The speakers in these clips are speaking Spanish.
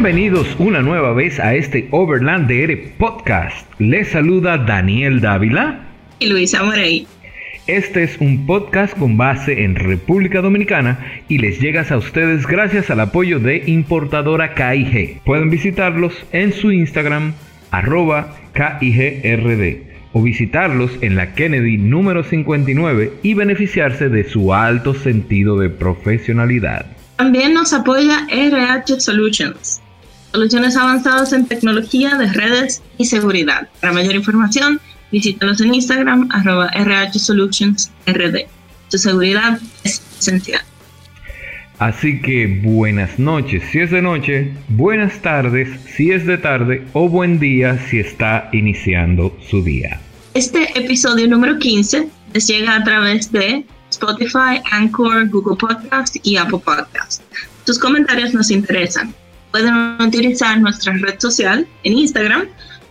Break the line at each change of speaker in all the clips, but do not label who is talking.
Bienvenidos una nueva vez a este Overland DR Podcast. Les saluda Daniel Dávila
y Luisa Morey.
Este es un podcast con base en República Dominicana y les llega a ustedes gracias al apoyo de importadora KIG. Pueden visitarlos en su Instagram arroba KIGRD o visitarlos en la Kennedy número 59 y beneficiarse de su alto sentido de profesionalidad.
También nos apoya RH Solutions, soluciones avanzadas en tecnología de redes y seguridad. Para mayor información, visítalos en Instagram, arroba RH Solutions RD. Su seguridad es esencial.
Así que buenas noches si es de noche, buenas tardes si es de tarde o buen día si está iniciando su día.
Este episodio número 15 les llega a través de Spotify, Anchor, Google Podcast y Apple Podcast. Sus comentarios nos interesan. Pueden utilizar nuestra red social en Instagram,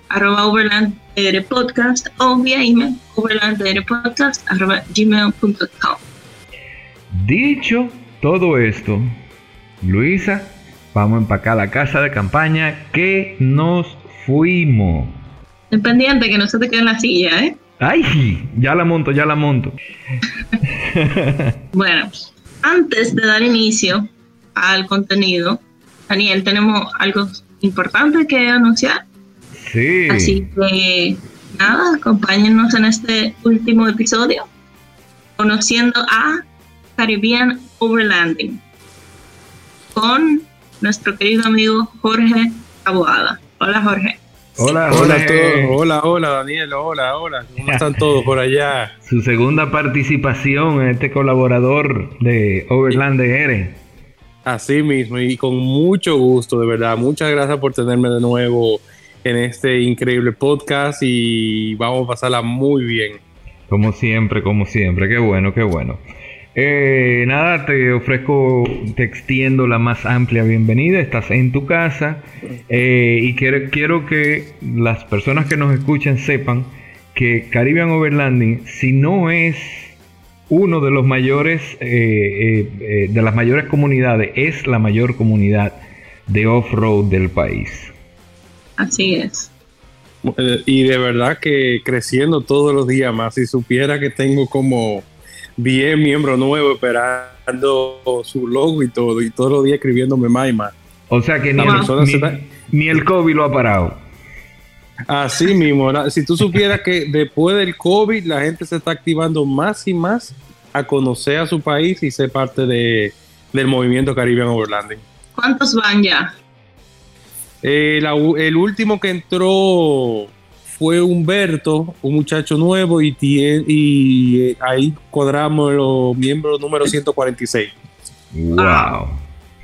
arroba Podcast o vía email overlanddrpodcast arroba gmail.com.
Dicho todo esto, Luisa, vamos a empacar la casa de campaña que nos fuimos.
Dependiente que no se te quede en la silla, ¿eh?
Ay, ya la monto, ya la monto.
bueno, antes de dar inicio al contenido, Daniel, tenemos algo importante que anunciar.
Sí.
Así que nada, acompáñenos en este último episodio, conociendo a Caribbean Overlanding con nuestro querido amigo Jorge Aboada. Hola Jorge.
Hola, hola a todos. Hola, hola Daniel, hola, hola. ¿Cómo están todos por allá?
Su segunda participación en este colaborador de Overland.
Así mismo, y con mucho gusto, de verdad. Muchas gracias por tenerme de nuevo en este increíble podcast y vamos a pasarla muy bien.
Como siempre, como siempre. Qué bueno, qué bueno. Eh, nada, te ofrezco, te extiendo la más amplia bienvenida. Estás en tu casa eh, y quiero, quiero que las personas que nos escuchen sepan que Caribbean Overlanding, si no es uno de los mayores, eh, de las mayores comunidades, es la mayor comunidad de off-road del país.
Así es.
Y de verdad que creciendo todos los días más. Si supiera que tengo como bien miembro nuevo esperando su logo y todo, y todos los días escribiéndome más y más.
O sea que ni el, ni, el, COVID lo ha parado.
Así mismo, si tú supieras que después del COVID la gente se está activando más y más a conocer a su país y ser parte de, del movimiento Caribbean Overlanding.
¿Cuántos van ya?
Eh, el último que entró fue Humberto, un muchacho nuevo, y, y eh, ahí cuadramos los miembros número 146.
¡Wow!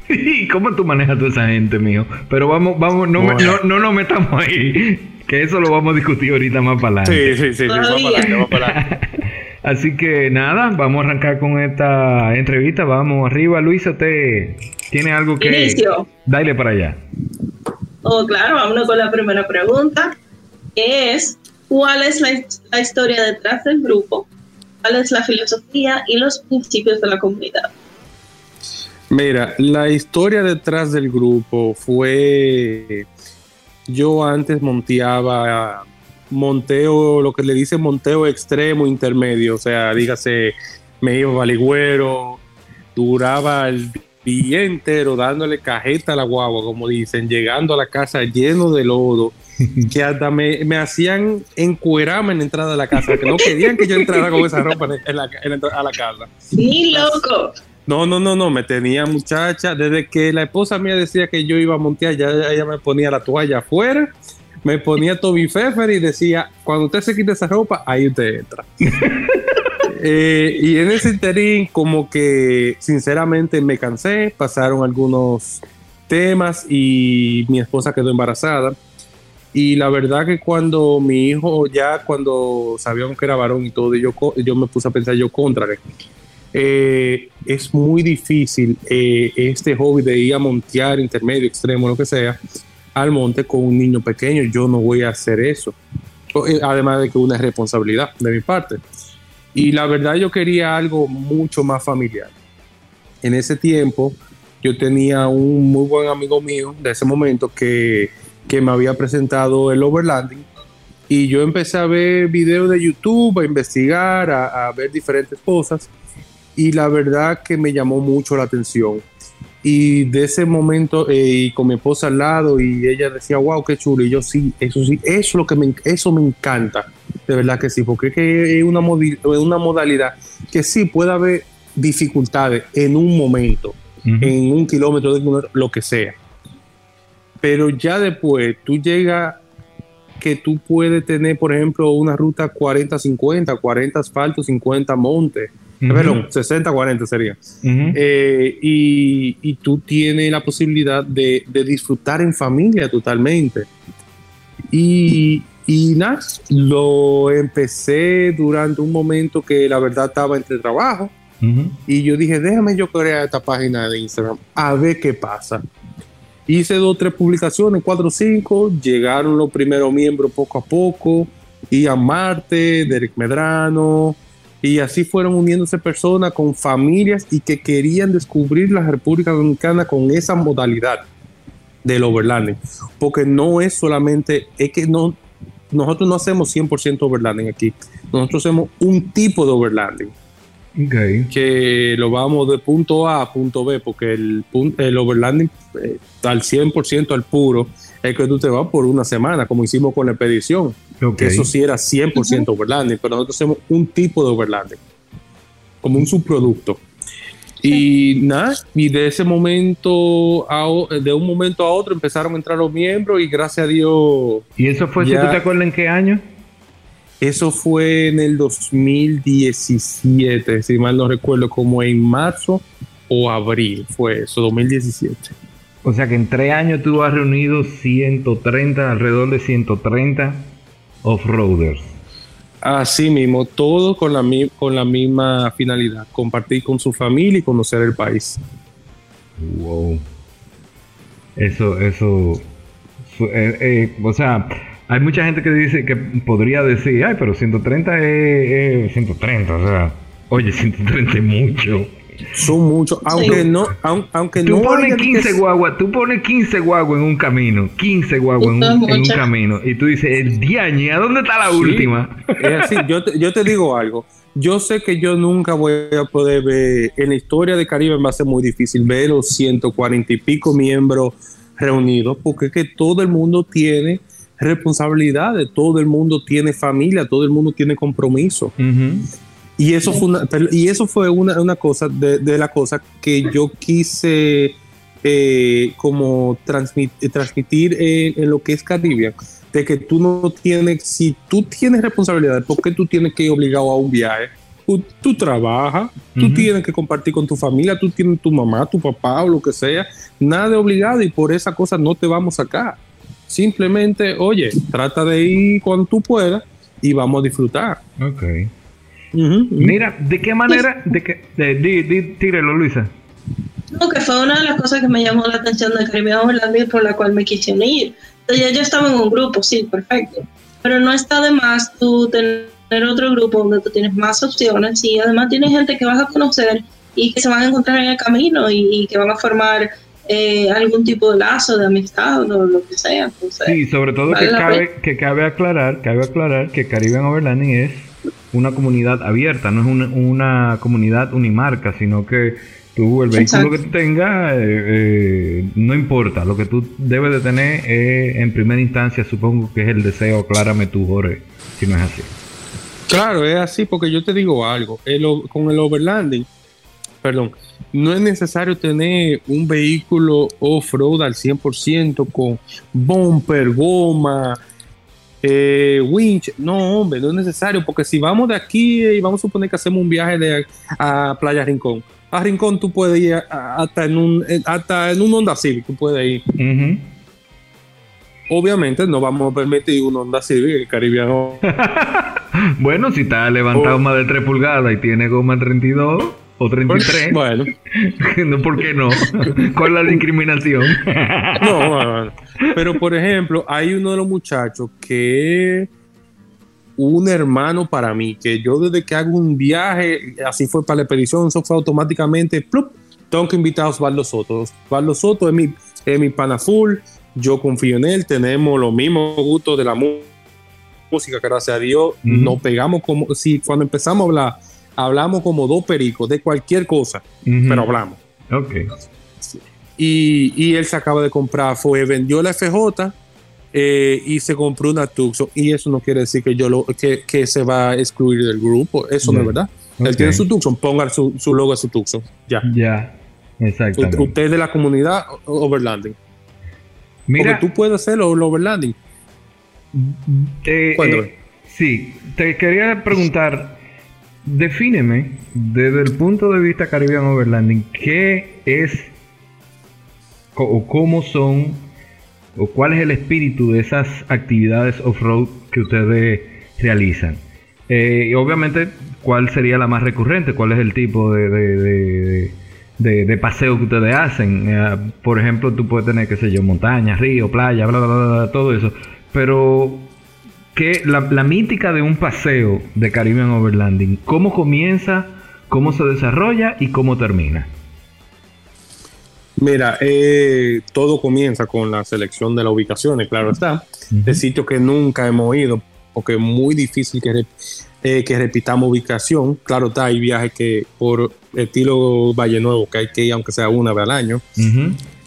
¿Cómo tú manejas a toda esa gente, mío? Pero vamos, vamos, no, no, nos metamos ahí, que eso lo vamos a discutir ahorita más para
adelante. Sí, sí, sí, vamos para adelante, vamos para adelante.
Así que nada, vamos a arrancar con esta entrevista. Vamos arriba, Luisa, ¿te tiene algo que
Inicio.
Dale para allá.
Oh, claro, vámonos con la primera pregunta es cuál es la, historia detrás del grupo, cuál es la filosofía y los principios de la comunidad.
Mira, la historia detrás del grupo fue, yo antes monteaba monteo, lo que le dice monteo extremo intermedio, o sea, dígase, me iba valigüero, duraba el día entero dándole cajeta a la guagua, como dicen, llegando a la casa lleno de lodo, que hasta me, me hacían encuerarme en la entrada de la casa, que no querían que yo entrara con esa ropa en la, a la casa.
Sí, loco.
No, no, no, no, me tenía muchacha. Desde que la esposa mía decía que yo iba a montear, ya ella me ponía la toalla afuera, me ponía Toby Pfeffer y decía, cuando usted se quite esa ropa, ahí usted entra. Eh, y en ese interín, como que sinceramente me cansé, pasaron algunos temas y mi esposa quedó embarazada. Y la verdad que cuando mi hijo, ya cuando sabíamos que era varón y todo, yo, yo me puse a pensar yo contra. Eh, es muy difícil eh, este hobby de ir a montear intermedio, extremo, lo que sea, al monte con un niño pequeño. Yo no voy a hacer eso. Eh, además de que una responsabilidad de mi parte. Y la verdad yo quería algo mucho más familiar. En ese tiempo yo tenía un muy buen amigo mío de ese momento que, que me había presentado el overlanding y yo empecé a ver videos de YouTube, a investigar, a, a ver diferentes cosas y la verdad que me llamó mucho la atención. Y de ese momento, eh, y con mi esposa al lado, y ella decía, wow, qué chulo. Y yo, sí, eso sí, eso es lo que me, eso me encanta. De verdad que sí, porque es que es una, una modalidad que sí puede haber dificultades en un momento,
Ujú.
en un kilómetro, lo que sea. Pero ya después tú llegas que tú puedes tener, por ejemplo, una ruta 40-50, 40 asfalto, 50 monte,
Ujú.
perdón, 60-40 sería.
Ujú.
Eh, y, y tú tienes la posibilidad de, de disfrutar en familia totalmente. Y, y nada, lo empecé durante un momento que la verdad estaba entre trabajo.
Ujú.
Y yo dije, déjame yo crear esta página de Instagram, a ver qué pasa. Hice dos, tres publicaciones, cuatro cinco, llegaron los primeros miembros poco a poco, Ian Marte, Derek Medrano, y así fueron uniéndose personas con familias y que querían descubrir la República Dominicana con esa modalidad del overlanding. Porque no es solamente, es que no, nosotros no hacemos 100% overlanding aquí, nosotros hacemos un tipo de overlanding
Ok.
que lo vamos de punto A a punto B, porque el, el overlanding eh, al 100% al puro es que tú te vas por una semana, como hicimos con la expedición, Que eso sí era 100% overlanding, pero nosotros hacemos un tipo de overlanding, como un subproducto. Y nada, y de ese momento, a de un momento a otro empezaron a entrar los miembros y gracias a Dios
¿Y eso fue, si tú te acuerdas en qué año?
Eso fue en el 2017, si mal no recuerdo, como en marzo o abril, fue eso, 2017.
O sea que en tres años tú has reunido 130, alrededor de 130 off-roaders.
Así mismo, todo con la, con la misma finalidad, compartir con su familia y conocer el país.
Wow. Eso, eso. eh, eh, o sea, hay mucha gente que dice que podría decir, ay, pero 130 es, es 130. O sea, oye, 130 es mucho.
Son muchos, aunque no, aun- aunque
Tú
no
pones
haya
15
que-
guaguas, tú pones 15 guaguas en un camino, 15 guaguas en, un- en camino, y tú dices, el diañe, ¿a dónde está la
Sí.
última?
Es así, yo te, yo te digo algo. Yo sé que yo nunca voy a poder ver, en la historia de Caribe va a ser muy difícil ver los 140 y pico miembros reunidos, porque es que todo el mundo tiene responsabilidades, todo el mundo tiene familia, todo el mundo tiene compromiso. Y eso fue una, y eso fue una, una cosa de, de la cosa que yo quise eh, como transmit- eh, transmitir en, en lo que es Caribbean, de que tú no tienes, si tú tienes responsabilidad, ¿por qué tú tienes que ir obligado a un viaje? Tú, tú trabajas, tú tienes que compartir con tu familia, tú tienes tu mamá, tu papá o lo que sea, nada de obligado y por esa cosa no te vamos a sacar. Simplemente, oye, trata de ir cuando tú puedas y vamos a disfrutar.
Ok.
Ujú, ujú.
Mira, ¿de qué manera? De qué, de, di, di- tírelo, Luisa.
No, que fue una de las cosas que me llamó la atención de Caribbean Overlanding por la cual me quise unir. Entonces, ya yo estaba en un grupo, sí, perfecto. Pero no está de más tú tener otro grupo donde tú tienes más opciones y además tienes gente que vas a conocer y que se van a encontrar en el camino y, y que van a formar eh, algún tipo de lazo de amistad o lo que sea. Entonces,
Sí, sobre todo
Vale
que cabe, que cabe aclarar, cabe aclarar que Caribbean Overlanding es una comunidad abierta, no es una, una comunidad unimarca, sino que tú, el vehículo
Exacto.
que tú tengas, eh, eh, no importa, lo que tú debes de tener es, en primera instancia, supongo que es el deseo, aclárame tú, Jorge, si no es así.
Claro, es así porque yo te digo algo, el con el overlanding, perdón, no es necesario tener un vehículo off-road al 100% con bumper, goma, eh, winch. No, hombre, no es necesario porque si vamos de aquí y vamos a suponer que hacemos un viaje de, a Playa Rincón. A Rincón tú puedes ir hasta en un en- hasta en un Honda Civic, tú puedes ir. Obviamente no vamos a permitir un Honda Civic el
Bueno, si está levantado
Oh.
más de 3 pulgadas y tiene goma 32 o 33,
Bueno,
no, ¿por qué no? ¿Cuál es la discriminación?
No, bueno, pero por ejemplo, hay uno de los muchachos que un hermano para mí, que yo desde que hago un viaje, así fue para la expedición, eso fue automáticamente, plup, tengo que invitar a Osvaldo Soto. Osvaldo Soto es mi, es mi pana full, yo confío en él, tenemos los mismos gustos de la música, gracias a Dios, nos pegamos como, si cuando empezamos a hablar, hablamos como dos pericos de cualquier cosa, pero hablamos.
Ok.
Y, y, él se acaba de comprar, fue, vendió la FJ eh, y se compró una Tucson. Y eso no quiere decir que yo lo, que, que se va a excluir del grupo, eso no es verdad. Él tiene su Tucson, ponga su, su logo a su Tucson. Ya.
Ya, exactamente.
Usted es de la comunidad overlanding.
Mira,
Porque tú puedes hacerlo, overlanding.
eh,
Cuéntame.
eh, sí, te quería preguntar, defíneme desde el punto de vista Caribbean Overlanding, ¿qué es o cómo son o cuál es el espíritu de esas actividades off-road que ustedes realizan? Eh, y obviamente, ¿cuál sería la más recurrente? ¿Cuál es el tipo de- de- de paseo que ustedes hacen? Eh, por ejemplo, tú puedes tener, qué sé yo, montaña, río, playa, bla, bla, bla, bla, todo eso. Pero, ¿qué, la, la mítica de un paseo de Caribbean Overlanding, ¿cómo comienza, cómo se desarrolla y cómo termina?
Mira, eh, todo comienza con la selección de las ubicaciones, claro está, de sitios que nunca hemos ido, porque es muy difícil que, rep- eh, que repitamos ubicación. Claro está, hay viajes que por estilo Valle Nuevo, que hay que ir aunque sea una vez al año.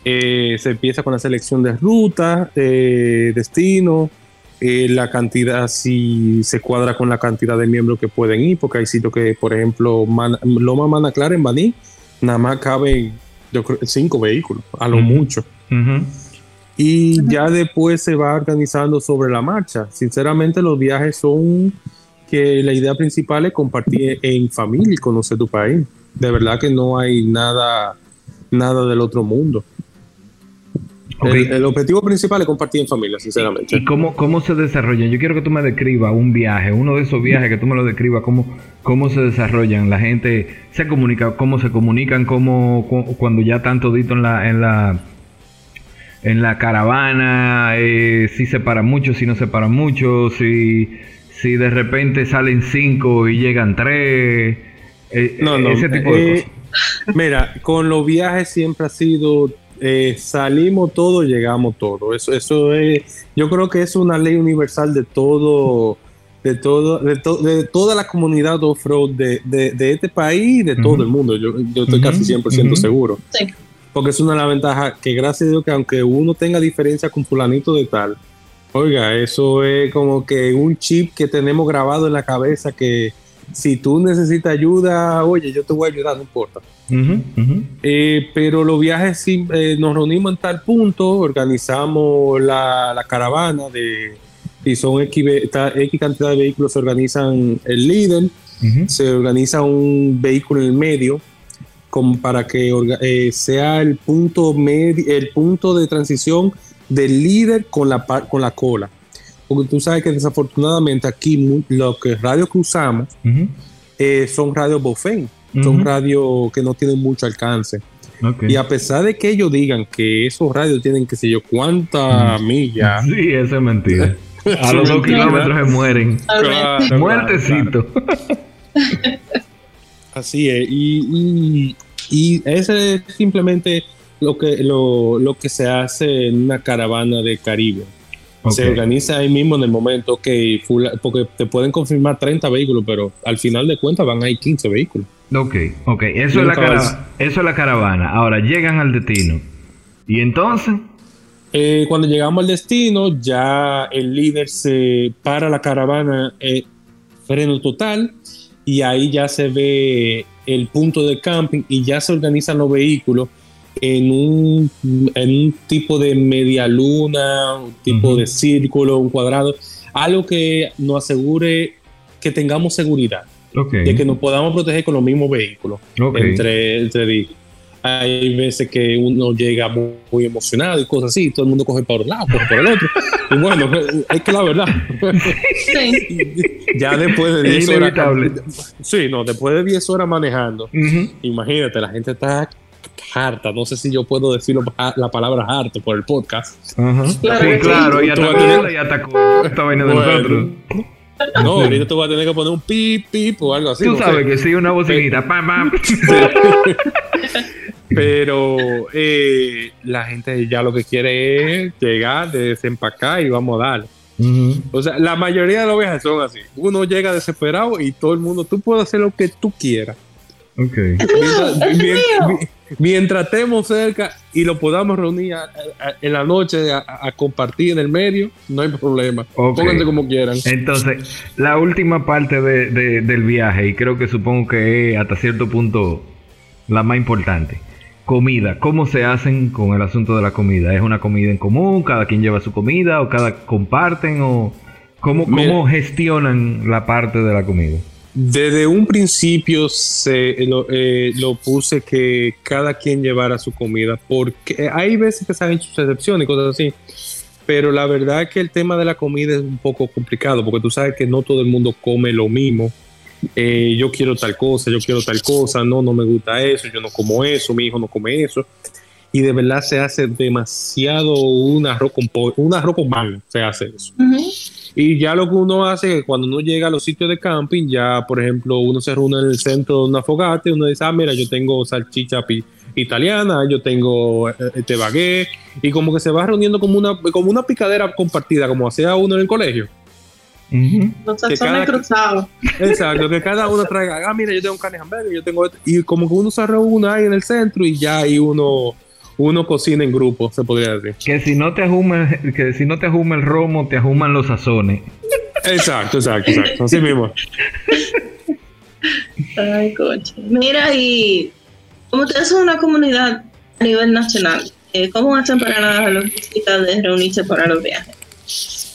Eh, se empieza con la selección de rutas, eh, destino, eh, la cantidad, si se cuadra con la cantidad de miembros que pueden ir, porque hay sitios que, por ejemplo, Man- Loma Mana Clara en Baní, nada más caben yo creo, cinco vehículos, a lo
Ujú.
mucho. Y ya después se va organizando sobre la marcha. Sinceramente, los viajes son que la idea principal es compartir en familia y conocer tu país. De verdad que no hay nada, nada del otro mundo. El, el objetivo principal es compartir en familia, sinceramente.
¿Y cómo, cómo se desarrolla? Yo quiero que tú me describas un viaje, uno de esos viajes que tú me lo describas, cómo, cómo se desarrollan, la gente se comunica, cómo se comunican, cómo, cu- cuando ya están todito en la, en la, en la caravana, eh, si se paran mucho, si no se paran mucho, si, si de repente salen cinco y llegan tres, eh,
No, no,
ese tipo de
eh,
cosas.
Mira, con los viajes siempre ha sido eh, salimos todo, llegamos todo. Eso, eso es, yo creo que es una ley universal de todo, de todo, de, to- de toda la comunidad off-road de, de, de este país y de todo el mundo. Yo, yo estoy casi 100%
ujú.
seguro.
Sí.
Porque es una de las ventajas que gracias a Dios que aunque uno tenga diferencia con fulanito de tal, oiga, eso es como que un chip que tenemos grabado en la cabeza que si tú necesitas ayuda, oye, yo te voy a ayudar, no importa. Eh, pero los viajes sí, eh, nos reunimos en tal punto, organizamos la, la caravana de si son X, cantidad de vehículos, se organizan el líder, se organiza un vehículo en el medio como para que eh, sea el punto el punto de transición del líder con la con la cola. Porque tú sabes que desafortunadamente aquí mu- lo que radios que usamos son radios Bofén, son radios que no tienen mucho alcance. Y a pesar de que ellos digan que esos radios tienen, qué sé yo, cuántas millas.
Sí, eso es mentira. A los dos kilómetros se mueren.
Claro, claro,
Muertecito.
Así es. Y, y, y ese es simplemente lo que, lo, lo que se hace en una caravana de Caribe. Se organiza ahí mismo en el momento que, porque te pueden confirmar 30 vehículos, pero al final de cuentas van ahí 15 vehículos.
Ok, ok. Eso, es la
nunca
cara-
vas.
eso es la caravana. Ahora llegan al destino. Y entonces,
Eh, cuando llegamos al destino, ya el líder se para la caravana, eh, freno total, y ahí ya se ve el punto de camping y ya se organizan los vehículos en un, en un tipo de media luna, un tipo de círculo, un cuadrado, algo que nos asegure que tengamos seguridad,
ok.
de que nos podamos proteger con los mismos vehículos
ok.
entre, entre hay veces que uno llega muy, muy emocionado y cosas así, todo el mundo coge por un lado, coge por el otro. Y bueno, es que la verdad,
Sí.
ya después de
Es
10 horas.
inevitable.
Sí, no, después de 10 horas manejando, imagínate, la gente está harta. No sé si yo puedo decir la, la palabra harto por el podcast.
Ajá.
Claro
sí, claro. Y atacó y atacó esta vaina de
Bueno.
nosotros.
No, ahorita tú vas a tener que poner un pip, pip o algo así.
Tú
no sé.
sabes que sí, una bocinita. Pam, pam.
Pero eh, la gente ya lo que quiere es llegar, desempacar y vamos a dar. O sea, la mayoría de los viajes son así. Uno llega desesperado y todo el mundo, tú puedes hacer lo que tú quieras.
Okay.
Mientras, estemos cerca y lo podamos reunir en la noche a, compartir en el medio, no hay problema. Pónganse como quieran.
Entonces, la última parte del viaje, y creo que supongo que es hasta cierto punto la más importante. Comida, ¿cómo se hacen con el asunto de la comida? ¿Es una comida en común? ¿Cada quien lleva su comida? ¿O cada comparten? ¿O cómo, cómo gestionan la parte de la comida?
Desde un principio se lo, eh, lo, puse que cada quien llevara su comida, porque hay veces que se han hecho excepciones y cosas así, pero la verdad es que el tema de la comida es un poco complicado, porque tú sabes que no todo el mundo come lo mismo. Eh, yo quiero tal cosa, yo quiero tal cosa, no, no me gusta eso, yo no como eso, mi hijo no come eso. Y de verdad se hace demasiado un arroz con, un arroz con mango, se hace eso. Y ya lo que uno hace es que cuando uno llega a los sitios de camping, ya por ejemplo uno se reúne en el centro de una fogata y uno dice, ah, mira, yo tengo salchicha italiana, yo tengo este baguette, y como que se va reuniendo como una, como una picadera compartida, como hacía uno en el colegio.
Los cruzados.
Exacto, que cada uno traiga, ah, mira, yo tengo carne hamburger, yo tengo esto, y como que uno se reúne ahí en el centro y ya ahí uno uno cocina en grupo, se podría decir.
Que si no te ajuma, que si no te ajuma el romo, te ajuman los sazones.
Exacto, exacto, exacto. Así mismo.
Ay, coche. Mira, y como ustedes son una comunidad a nivel nacional, eh, ¿cómo hacen para la logística de reunirse para los viajes?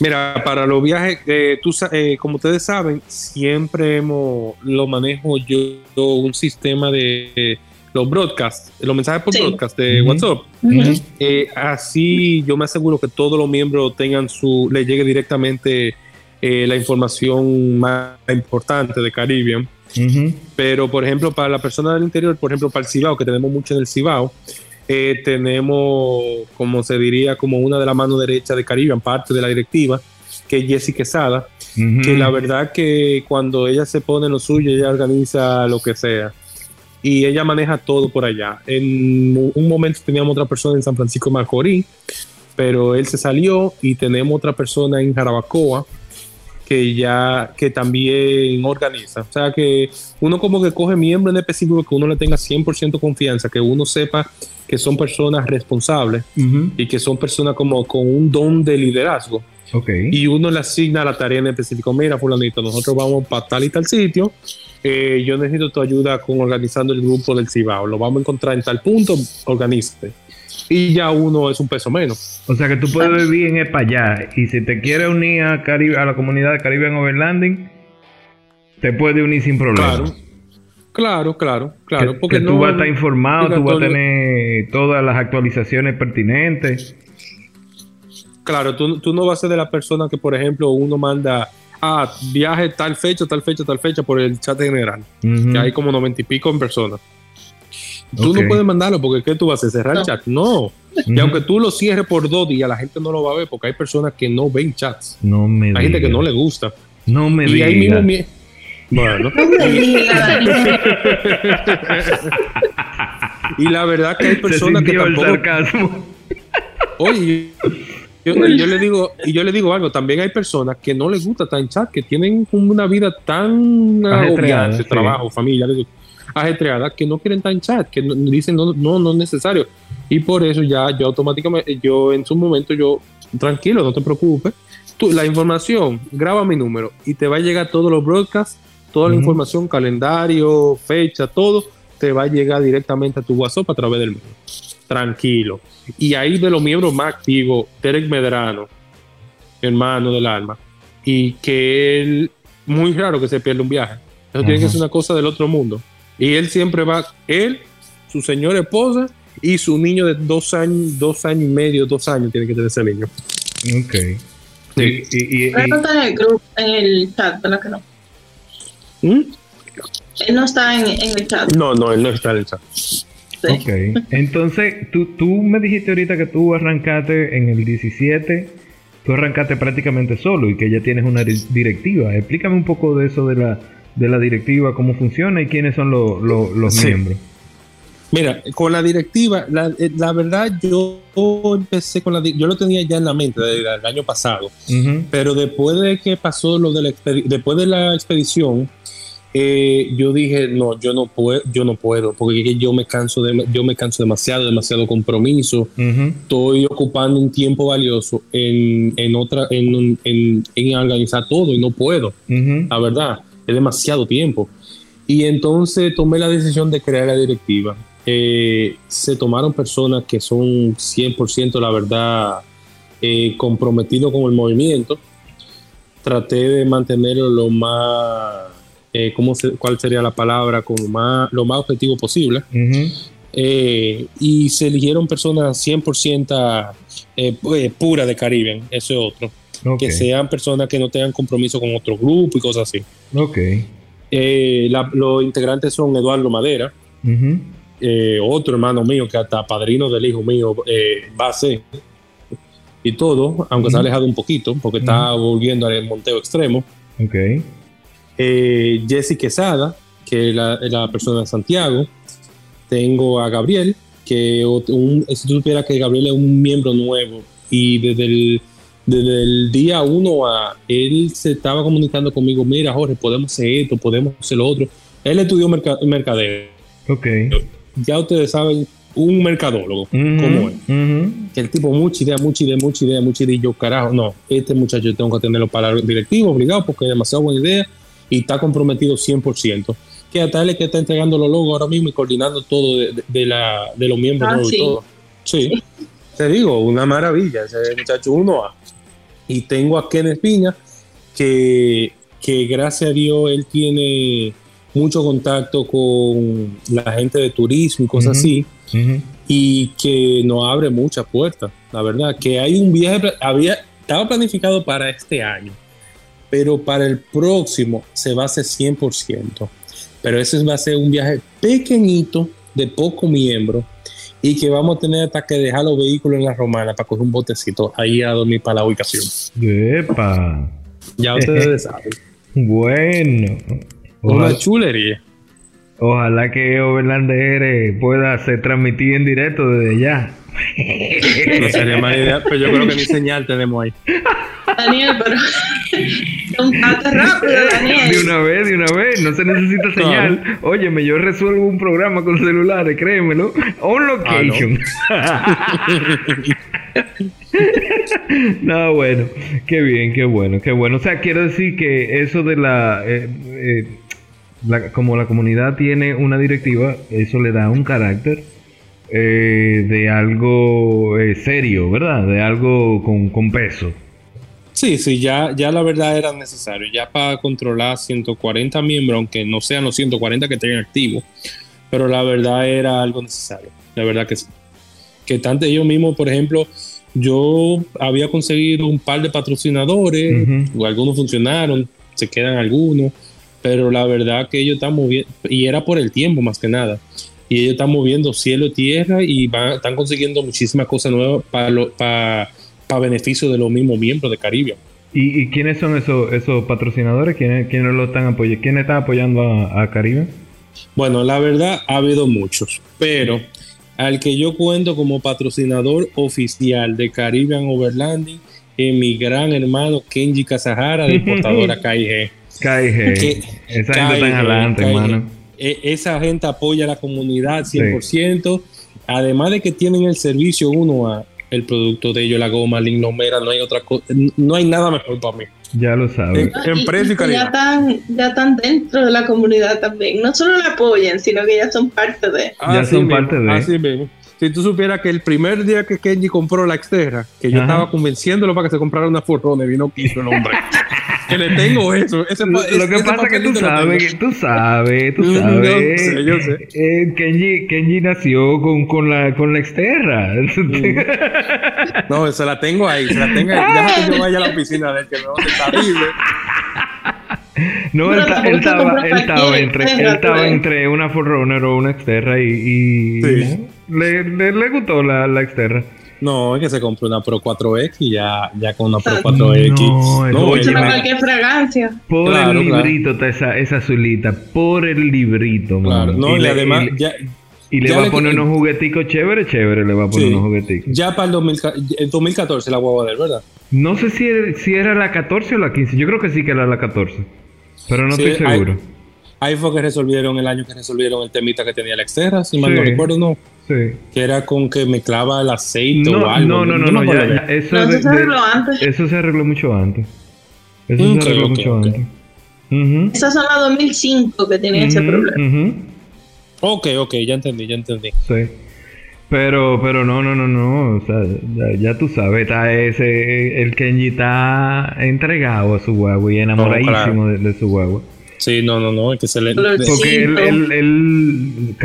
Mira, para los viajes, eh, tú, eh, como ustedes saben, siempre hemos, lo manejo yo un sistema de los broadcasts, los mensajes por broadcast de WhatsApp. Eh, así yo me aseguro que todos los miembros tengan su, le llegue directamente eh, la información más importante de Caribbean. Pero, por ejemplo, para la persona del interior, por ejemplo, para el Cibao, que tenemos mucho en el Cibao, eh, tenemos, como se diría, como una de la mano derecha de Caribbean, parte de la directiva, que es Jessie Quesada, que la verdad que cuando ella se pone en lo suyo, ella organiza lo que sea y ella maneja todo por allá. En un momento teníamos otra persona en San Francisco de Macorís, pero él se salió y tenemos otra persona en Jarabacoa que ya que también organiza. O sea que uno como que coge miembro en específico que uno le tenga 100% confianza, que uno sepa que son personas responsables y que son personas como con un don de liderazgo. Y uno le asigna la tarea en específico, mira fulanito, nosotros vamos para tal y tal sitio eh, yo necesito tu ayuda con organizando el grupo del Cibao. Lo vamos a encontrar en tal punto, organízate. Y ya uno es un peso menos.
O sea que tú puedes vivir en allá y si te quieres unir a, a la comunidad de Caribbean Overlanding, te puedes unir sin problema.
Claro. Claro, claro, claro.
porque tú vas a estar informado, tú vas a tener todas las actualizaciones pertinentes.
Claro, tú, tú no vas a ser de la persona que, por ejemplo, uno manda ah, viaje tal fecha, tal fecha, tal fecha por el chat general. Que hay como noventa y pico en personas. Tú no puedes mandarlo porque ¿qué tú vas a hacer? ¿Cerrar el chat? No. Y aunque tú lo cierres por dos días, la gente no lo va a ver porque hay personas que no ven chats.
No me
Hay gente que no le gusta.
No me
y ahí mismo Bueno. y la verdad que hay personas que tampoco... El sarcasmo. Oye, yo, le digo, y yo le digo algo, también hay personas que no les gusta estar en chat, que tienen una vida tan ajetreada, trabajo, familia, ajetreada, que no quieren estar en chat, que dicen no, no, no es necesario. Y por eso ya yo automáticamente, yo en su momento, yo, tranquilo, no te preocupes, tú, la información, graba mi número y te va a llegar todos los broadcasts, toda la información, calendario, fecha, todo, te va a llegar directamente a tu WhatsApp a través del mío. Tranquilo. Y ahí de los miembros más activos, Derek Medrano, hermano del alma, y que él, muy raro que se pierda un viaje. Eso tiene que ser una cosa del otro mundo. Y él siempre va, él, su señora esposa y su niño de dos años, dos años y medio, dos años tiene que tener ese niño.
Ok. Sí.
Y, no está en el grupo, en el chat, ¿verdad que no? ¿Mm? Él no está en, en, el chat.
No, no, él no está en el chat.
Ok. Entonces, tú, tú me dijiste ahorita que tú arrancaste en el 17, tú arrancaste prácticamente solo y que ya tienes una directiva. Explícame un poco de eso de la, de la directiva, cómo funciona y quiénes son los miembros.
Mira, con la directiva, la, eh, la verdad yo empecé con la yo lo tenía ya en la mente desde el año pasado, pero después de que pasó lo de la después de la expedición, eh, yo dije no, yo no puedo, yo no puedo, porque yo me canso de, yo me canso demasiado, demasiado compromiso. Estoy ocupando un tiempo valioso en, en otra, en, en, en organizar todo y no puedo la verdad, es demasiado tiempo. Y entonces tomé la decisión de crear la directiva. Eh, se tomaron personas que son 100% la verdad eh, comprometidos con el movimiento. Traté de mantenerlo lo más, eh, ¿cómo se- ¿cuál sería la palabra? Como más, lo más objetivo posible. Eh, y se eligieron personas 100% eh, pu- pura de Caribe, eso es otro. Que sean personas que no tengan compromiso con otro grupo y cosas así.
Ok.
Eh, la- los integrantes son Eduardo Madera, eh, otro hermano mío que hasta padrino del hijo mío eh, va a ser. Y todo, aunque se ha alejado un poquito, porque está volviendo al monteo extremo.
Ok.
Eh, Jesse Quesada, que es la, persona de Santiago. Tengo a Gabriel, que un- si tú supieras que Gabriel es un miembro nuevo y desde el, desde el día uno a él se estaba comunicando conmigo, mira Jorge, podemos hacer esto, podemos hacer lo otro. Él estudió merca- mercadeo.
Ok.
Ya ustedes saben, un mercadólogo,
Ujú.
¿cómo es?
Ujú.
que el tipo mucha idea, mucha idea, mucha idea, mucha idea, y yo carajo, no, este muchacho tengo que tenerlo para el directivo, obligado, porque es demasiado buena idea y está comprometido 100%. Que hasta él es que está entregando los logos ahora mismo y coordinando todo de, de- de la, de los miembros
Ah,
nuevos
sí.
y todo. Sí, te digo, una maravilla, ese muchacho uno a. Y tengo a Ken Espiña, que, que gracias a Dios él tiene mucho contacto con la gente de turismo y cosas así y que nos abre muchas puertas. La verdad, que hay un viaje, había, estaba planificado para este año, pero para el próximo se va a hacer 100%. Pero ese va a ser un viaje pequeñito, de pocos miembros, y que vamos a tener hasta que dejar los vehículos en la romana para coger un botecito ahí a dormir para la ubicación.
Epa.
Ya ustedes saben.
Bueno.
Una
Ojalá,
chulería.
ojalá que Overlander pueda ser transmitido en directo desde ya.
No sería mala idea, pero yo creo que ni señal tenemos ahí.
Daniel, pero un pato rápido,
De
Daniel.
una vez, de una vez, no se necesita señal. Óyeme, yo resuelvo un programa con celulares, créemelo. On location. no, bueno, qué bien, qué bueno, qué bueno. O sea, quiero decir que eso de la, eh, eh, la- como la comunidad tiene una directiva, eso le da un carácter eh, de algo eh, serio, ¿verdad? De algo con, con peso.
Sí, sí, ya, ya la verdad era necesario. Ya para controlar 140 miembros, aunque no sean los 140 que estén activos, pero la verdad era algo necesario. La verdad que sí. Que tanto yo mismo, por ejemplo, yo había conseguido un par de patrocinadores, algunos funcionaron, se quedan algunos, pero la verdad que ellos están moviendo, y era por el tiempo más que nada, y ellos están moviendo cielo y tierra y van, están consiguiendo muchísimas cosas nuevas para para beneficio de los mismos miembros de Caribe.
¿Y, y quiénes son esos, esos patrocinadores? ¿Quiénes, quiénes lo están apoyando? ¿Quiénes están apoyando a, a Caribe?
Bueno, la verdad ha habido muchos, pero al que yo cuento como patrocinador oficial de Caribbean Overlanding es mi gran hermano Kenji Kazahara de importadora KIG.
Esa gente está
KIG,
adelante, hermano.
E- esa gente apoya a la comunidad 100%, además de que tienen el servicio uno a el producto de ellos, la goma, la ignomera, no hay otra cosa, no hay nada mejor para mí.
Ya lo sabes.
Eh, En precio y
que
calidad.
ya están, ya están dentro de la comunidad también. No solo la apoyan, sino que ya son parte de.
Ya son parte de-
Así mismo. Si tú supieras que el primer día que Kenji compró la Xterra, que yo
Ajá.
estaba convenciéndolo para que se comprara una Forrone, vino quiso el hombre. que le tengo eso. Ese,
Lo, que
ese
pasa es que tú sabes, tú sabes, tú
Mm,
sabes.
yo sé, yo sé.
Eh, Kenji, Kenji nació con, con la con la exterra.
No, se la tengo ahí, se la tengo ahí. Deja que yo vaya a la oficina de él, que me donde está horrible.
no, él,
tampoco
él estaba, él estaba entre, él estaba entre una Forerunner o una exterra y, y
Sí.
le, le, le gustó la, la exterra.
No, es que se compró una Pro 4X y ya, ya con una Pro
Ah,
4X.
no, eso-
oye,
Eso no
me-
cualquier fragancia.
Por
Claro,
el
claro.
librito está esa, esa azulita, por el librito,
Claro, no, y,
le-
además,
y le-
ya,
Y le
Ya
va a poner unos jugueticos chévere, chévere, le va a poner
Sí.
unos jugueticos.
Ya para el, 2000 el 2014 la guagua de él, ¿verdad?
No sé si, si era la 14 o la 15. Yo creo que sí que era la 14. Pero no
Sí,
estoy seguro.
Ahí fue que resolvieron el año que resolvieron el temita que tenía la externa, si mal no recuerdo, no.
Sí.
Que era con que mezclaba el aceite o algo.
no, no, no,
me
ya, ya, eso,
No,
de-
eso se
de-
arregló antes.
eso se arregló mucho antes. Eso
Ok,
se arregló mucho antes.
Esas son las 2005 que tenían ese
ujú,
problema.
ujú.
Ok, ok, ya entendí, ya entendí.
Sí. Pero, pero no, no, no, no. O sea, ya, ya tú sabes, está ese, el Kenji está entregado a su guagua y enamoradísimo de, de su guagua.
Sí, no, no, no, es que se le...
Porque el,
Sí,
el, el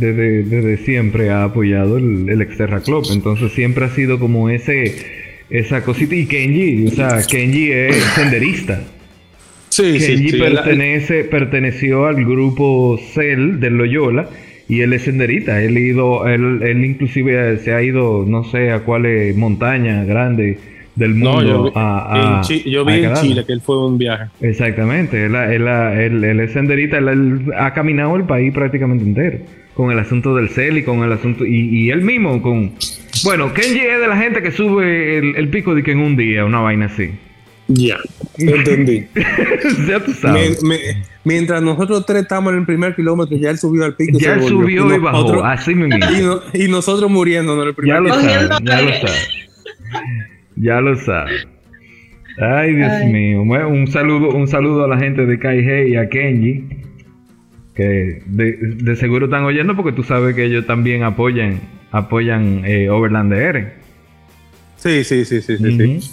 desde, desde siempre ha apoyado el, el Exterra Club. Entonces siempre ha sido como ese esa cosita. Y Kenji, o sea, Kenji es senderista.
sí, sí,
Kenji
sí, la-
pertenece, perteneció al grupo Cell del Loyola y él es senderista. Él, ido, él, él inclusive se ha ido, no sé a cuáles montañas grandes del mundo
No, yo vi,
a, a-
en Chi- yo
a
vi en. Chile que él fue un viaje.
Exactamente, él, él, él- él es senderista, él, él ha caminado el país prácticamente entero, con el asunto del cel y con el asunto, y, y él mismo con... Bueno, Kenji es de la gente que sube el, el pico de que en un día, una vaina así.
Ya, entendí.
ya tú sabes.
me- mientras nosotros tres estamos en el primer kilómetro, ya él subió al pico.
ya él subió y bajó,
nosotros-
así mismo.
y, no- y nosotros muriéndonos en el primer
Ya lo sabes, ya lo sabes. Ya lo sabes. Ay, Dios
Ay.
mío. Bueno, un saludo, un saludo a la gente de Kaige y a Kenji. Que de, de seguro están oyendo porque tú sabes que ellos también apoyan apoyan eh, Overland DR.
Sí, sí, sí, sí, sí. sí.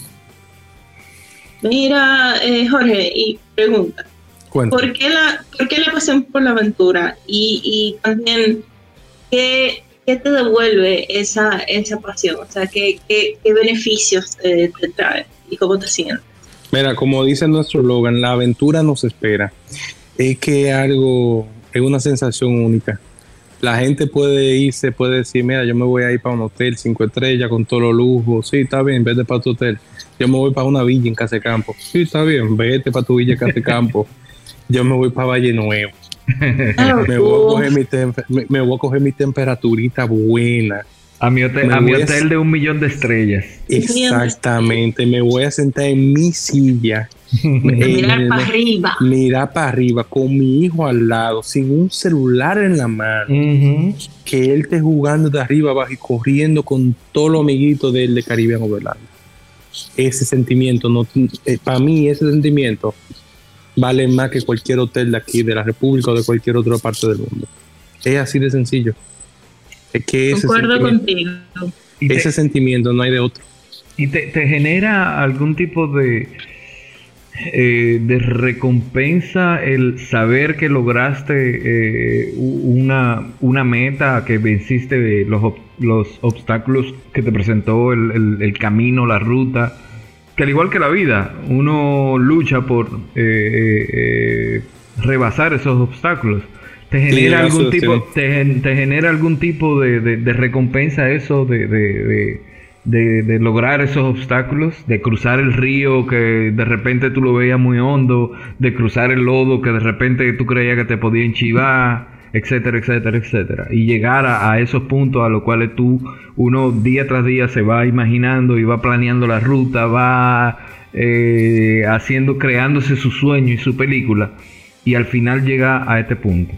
Mira, eh, Jorge, y pregunta,
Cuenta.
¿por qué la, por qué la pasión por la aventura? Y, y también, ¿qué, qué te devuelve esa, esa pasión? O sea, ¿qué, qué, qué beneficios te, te trae y cómo te sientes?
Mira, como dice nuestro Logan, la aventura nos espera. Es que algo, es una sensación única. La gente puede irse, puede decir, mira, yo me voy a ir para un hotel cinco estrellas con todos los lujos. Sí, está bien, vete para tu hotel. Yo me voy para una villa en Casa de Campo. Sí, está bien, vete para tu villa en Casa de Campo. Yo me voy para Valle Nuevo.
Claro,
Me voy a coger mi, me, me voy a coger mi temperaturita buena.
A mi hotel, a mi
a-
de un millón de estrellas.
Exactamente. Me voy a sentar en mi silla.
mirar
Eh,
para arriba.
mirar para arriba con mi hijo al lado, sin un celular en la mano, que él esté jugando de arriba abajo y corriendo con todos los amiguitos de él de Caribbean Overland. Ese sentimiento, no, para mí ese sentimiento vale más que cualquier hotel de aquí, de la República o de cualquier otra parte del mundo. Es así de sencillo. Es que ese,
Concuerdo contigo.
Y te-
ese sentimiento no hay de otro.
¿Y te, te genera algún tipo de, eh, de recompensa el saber que lograste eh, una, una meta, que venciste de los, los obstáculos que te presentó el, el- el camino, la ruta? Que al igual que la vida, uno lucha por eh, eh, eh, rebasar esos obstáculos. ¿Te genera algún tipo, te, gen- te genera algún tipo de, de- de recompensa eso de- de lograr esos obstáculos, de cruzar el río que de repente tú lo veías muy hondo, de cruzar el lodo que de repente tú creías que te podía enchivar, etcétera, etcétera, etcétera, y llegar a, a esos puntos a los cuales tú uno día tras día se va imaginando y va planeando la ruta, va eh, haciendo, creándose su sueño y su película, y al final llega a este punto.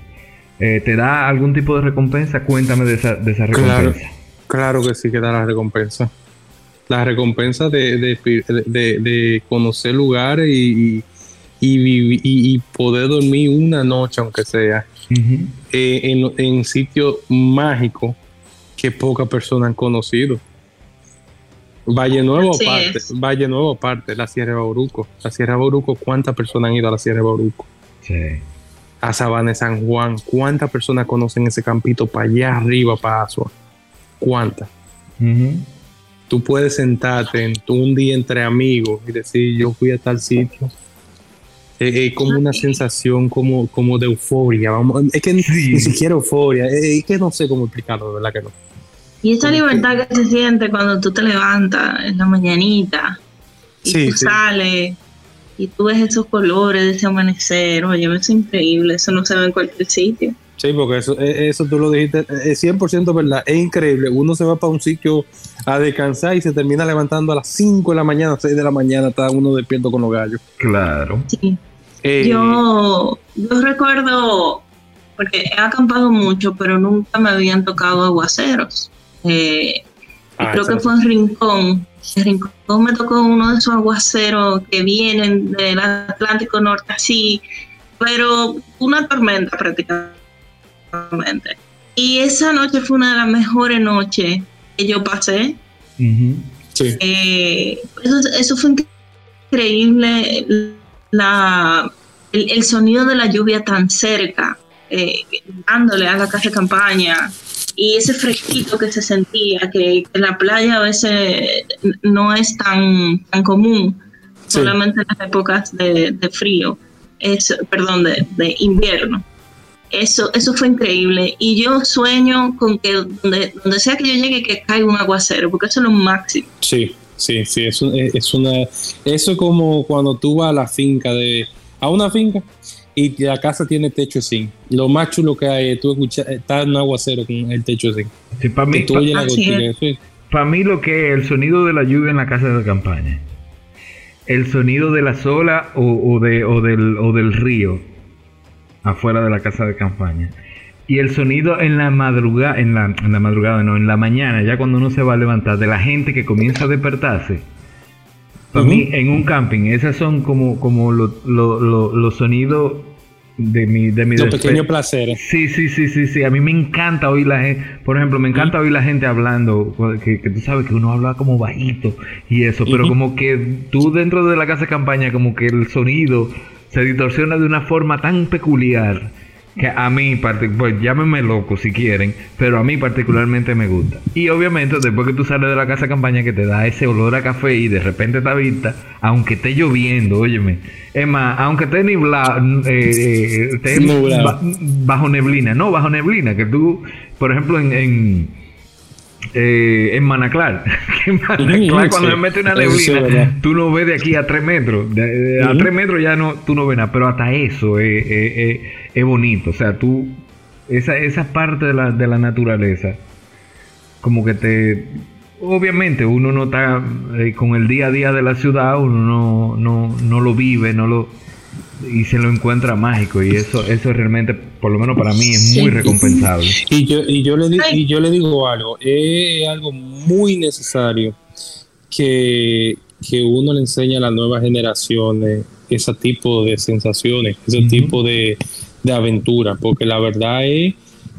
Eh, ¿Te da algún tipo de recompensa? Cuéntame de esa, de esa
Claro.
recompensa.
Claro que sí que da la recompensa. La recompensa de, de, de- conocer lugares y, y, y- y poder dormir una noche, aunque sea. Eh, en, en sitios mágicos que pocas personas han conocido. Valle Nuevo
Así
aparte,
es.
Valle Nuevo aparte, la Sierra de Bauruco. La Sierra de Bauruco, ¿cuántas personas han ido a la Sierra de Bauruco?
Sí.
A Sabana de San Juan, ¿cuántas personas conocen ese campito para allá arriba, para Asua? ¿Cuántas?
Ujú.
tú puedes sentarte en tu- un día entre amigos y decir yo fui a tal sitio. Es es como una sensación como, como de euforia. Vamos, es que ni-
Sí.
ni siquiera euforia. Es, es que no sé cómo explicarlo, de verdad que no.
Y esa libertad que se siente cuando tú te levantas en la mañanita y
Sí,
tú
sí.
sales y tú ves esos colores de ese amanecer. Oye, eso es increíble. Eso no se ve en cualquier sitio.
Sí, porque eso, eh, eso tú lo dijiste, es 100% verdad, es increíble. Uno se va para un sitio a descansar y se termina levantando a las 5 de la mañana, 6 de la mañana, está uno despierto con los gallos.
Claro.
Sí.
Eh,
Yo, yo recuerdo, porque he acampado mucho, pero nunca me habían tocado aguaceros. Eh,
Ah,
creo que fue en Rincón. En Rincón me tocó uno de esos aguaceros que vienen del Atlántico Norte así, pero una tormenta prácticamente. Y esa noche fue una de las mejores noches que yo pasé.
Sí.
Eh, eso, eso fue increíble, la, el, el sonido de la lluvia tan cerca, eh, dándole a la casa de campaña, y ese fresquito que se sentía, que en la playa a veces no es tan, tan común,
Sí.
solamente en las épocas de, de frío, es, perdón, de, de invierno. Eso, eso fue increíble. Y yo sueño con que donde, donde sea que yo llegue, que caiga un aguacero, porque eso es lo máximo.
Sí, sí, sí, es, un- es una... Eso es como cuando tú vas a la finca de... A una finca y la casa tiene techo zinc. Lo más chulo que hay tú escuchar, está en un aguacero con el techo zinc.
Sí, para
Que
mí,
tú oyes la
Así
gotina, sí.
para mí lo que es el sonido de la lluvia en la casa de campaña, el sonido de la sola o, o de, o, del, o del río afuera de la casa de campaña. Y el sonido en la madrugada, en la, en la madrugada, no, en la mañana, ya cuando uno se va a levantar, de la gente que comienza a despertarse. Para mí, en un camping, esos son como, como lo- lo- lo- los sonidos de mi, de mi
Los pequeños placeres.
Sí, sí, sí, sí, sí. A mí me encanta oír la gente. Por ejemplo, me encanta oír la gente hablando. Que, que tú sabes que uno habla como bajito y eso. Pero como que tú dentro de la casa de campaña, como que el sonido se distorsiona de una forma tan peculiar. Que a mí, pues llámenme loco si quieren, pero a mí particularmente me gusta. Y obviamente después que tú sales de la casa de campaña que te da ese olor a café y de repente está vista, aunque esté lloviendo, óyeme. Es más, aunque esté nublado, eh, eh, esté bajo neblina, no, bajo neblina, que tú, por ejemplo, en, en, eh, en Manaclar, en cuando
sí.
se mete una
sí
neblina, tú no ves de aquí a tres metros, de- de- a tres metros ya no, tú no ves nada, pero hasta eso es, es- es- es bonito, o sea, tú, esa, esa parte de la, de la naturaleza, como que te... Obviamente uno no está eh, con el día a día de la ciudad, uno no, no, no lo vive, no lo y se lo encuentra mágico y eso eso realmente por lo menos para mí es muy
Sí.
recompensable.
Y yo, y yo le di- y yo le digo algo, es algo muy necesario que, que uno le enseñe a las nuevas generaciones ese tipo de sensaciones, ese tipo de, de aventura, porque la verdad es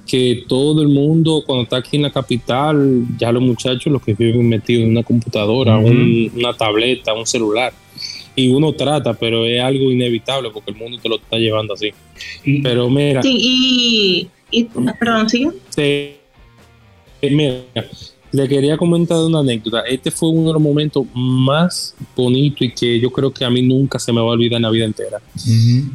que todo el mundo cuando está aquí en la capital, ya los muchachos los que viven metidos en una computadora, un- una tableta, un celular, y uno trata, pero es algo inevitable porque el mundo te lo está llevando así. Pero mira,
Sí, y, y perdón, sigue.
este, eh, mira, le quería comentar una anécdota. Este fue uno de los momentos más bonitos y que yo creo que a mí nunca se me va a olvidar en la vida entera.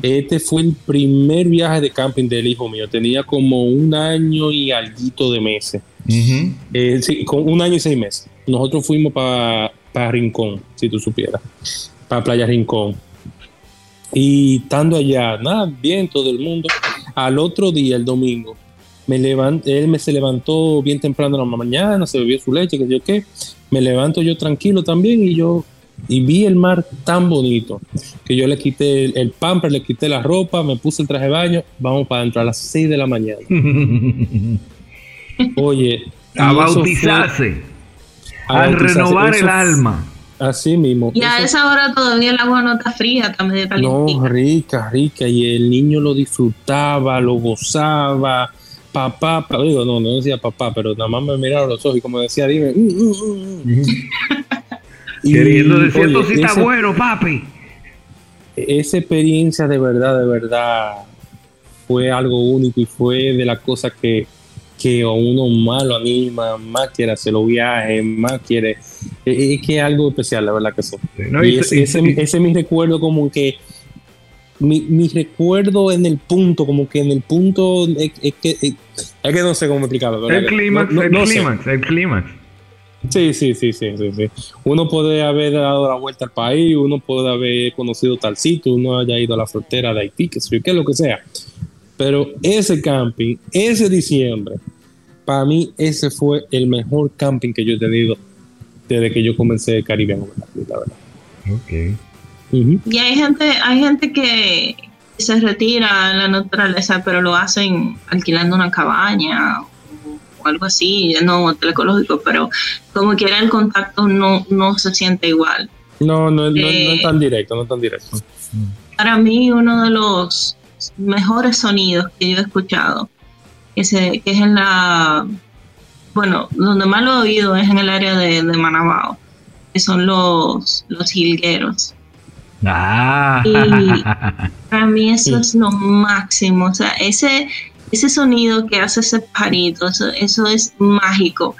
Este fue el primer viaje de camping del hijo mío. Tenía como un año y alguito de meses. Eh, sí, con un año y seis meses. Nosotros fuimos para Rincón, si tú supieras, para Playa Rincón. Y estando allá, nada, bien todo el mundo. Al otro día, el domingo, me él me se levantó bien temprano en la mañana, se bebió su leche, que yo qué. Me levanto yo tranquilo también y yo y vi el mar tan bonito que yo le quité el, el pamper, le quité la ropa, me puse el traje de baño, vamos para adentro a las 6 de la mañana. Oye,
a bautizarse,
fue-
a,
bautizarse.
renovar
Eso
el alma.
Así mismo.
Y a
Eso-
esa hora todavía el agua no está fría, está medio
No, rica, rica. Y el niño lo disfrutaba, lo gozaba. Papá, pa- digo, no, no decía papá, pero nada más me miraba los ojos y como decía, dime. mm, mm, mm, mm. Y,
Queriendo decir, esto sí está bueno, papi.
esa experiencia de verdad, de verdad, fue algo único y fue de las cosas que, que uno más lo anima, más quiere hacer los viajes, más quiere. Es, es que es algo especial, la verdad que
¿no?
y
Y-
ese,
y-
ese,
y-
ese es mi recuerdo como que. Mi, mi recuerdo en el punto, como que en el punto. Es, es que, es, es que no sé cómo explicarlo. ¿verdad?
el clímax,
No- no-
el
no
clímax, el clímax.
Sí, sí, sí, sí, sí, sí. Uno puede haber dado la vuelta al país, uno puede haber conocido tal sitio, uno haya ido a la frontera de Haití, que sé yo qué, lo que sea. Pero ese camping, ese diciembre, para mí ese fue el mejor camping que yo he tenido desde que yo comencé Caribe, la verdad.
Ok.
Y hay gente, hay gente que se retira en la naturaleza, pero lo hacen alquilando una cabaña o algo así, no hotel ecológico, pero como quiera el contacto no, no se siente igual.
No, no, no, no es tan directo, no es tan directo.
Para mí uno de los mejores sonidos que yo he escuchado, que, se, que es en la, bueno, donde más lo he oído es en el área de, de Manabao, que son los, los jilgueros.
Ah.
Y para mí eso es lo máximo. O sea, ese, ese sonido que hace ese pajarito, eso, eso es mágico.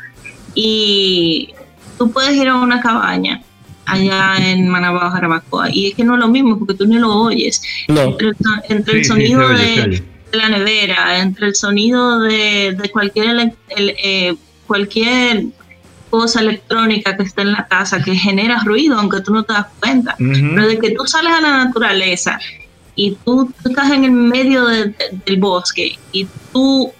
Y tú puedes ir a una cabaña allá en Manabao, Jarabacoa, y es que no es lo mismo porque tú ni lo oyes.
No.
Entre, el entre
Sí,
sonido de, la nevera, entre el sonido de, de cualquier, el- eh, cualquier cosa electrónica que esté en la casa que genera ruido, aunque tú no te das cuenta. Pero de que tú sales a la naturaleza y tú, tú estás en el medio de- de- del bosque y tú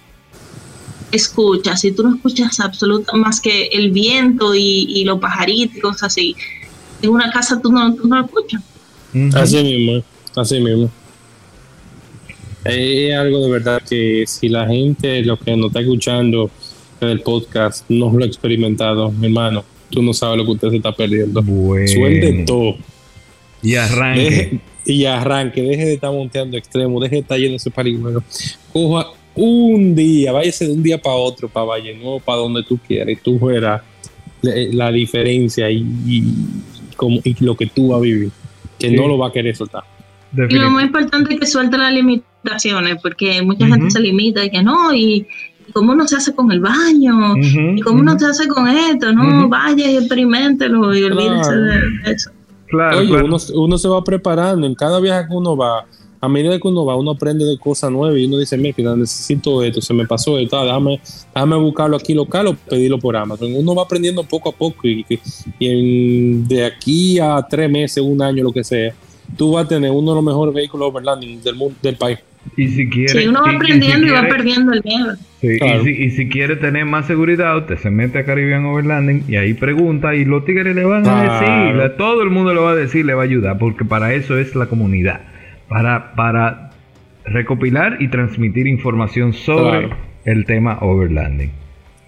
escuchas y tú no escuchas absoluta más que el viento y, y los pajaritos y cosas así. En una casa tú no, tú no lo escuchas.
Así mismo, así mismo. Es algo de verdad que si la gente, lo que nos está escuchando en el podcast, no lo ha experimentado, mi hermano, tú no sabes lo que usted se está perdiendo.
Bueno.
Suelte todo.
Y arranque.
Deje- y arranque, deje de estar monteando extremo, deje de estar yendo ese pariguero. Coja un día, váyase de un día para otro, para Valle Nuevo, para donde tú quieras, y tú verás la, la diferencia y, y, como, y lo que tú vas a vivir, que
Sí.
no lo va a querer soltar.
Y lo más importante es que suelte las limitaciones, porque mucha gente se limita y que no, y, y cómo uno se hace con el baño, y cómo uno
ujú.
se hace con esto, no, vaya y experimentelo y olvídese
Claro.
de eso.
Claro,
Oye,
claro.
uno, uno se va preparando, en cada viaje que uno va, a medida que uno va, uno aprende de cosas nuevas y uno dice, mira, necesito esto, se me pasó esto, ah, déjame, déjame buscarlo aquí local o pedirlo por Amazon. Uno va aprendiendo poco a poco y, y en- de aquí a tres meses, un año, lo que sea, tú vas a tener uno de los mejores vehículos overlanding del mundo, del país.
Y si quiere.
Sí, uno va
y- y si
aprendiendo y va perdiendo el miedo.
Sí, y si, y si quiere tener más seguridad, usted se mete a Caribbean Overlanding y ahí pregunta y los tigres le van a decir, todo el mundo le va a decir, le va a ayudar, porque para eso es la comunidad, para, para recopilar y transmitir información sobre
Claro.
el tema Overlanding.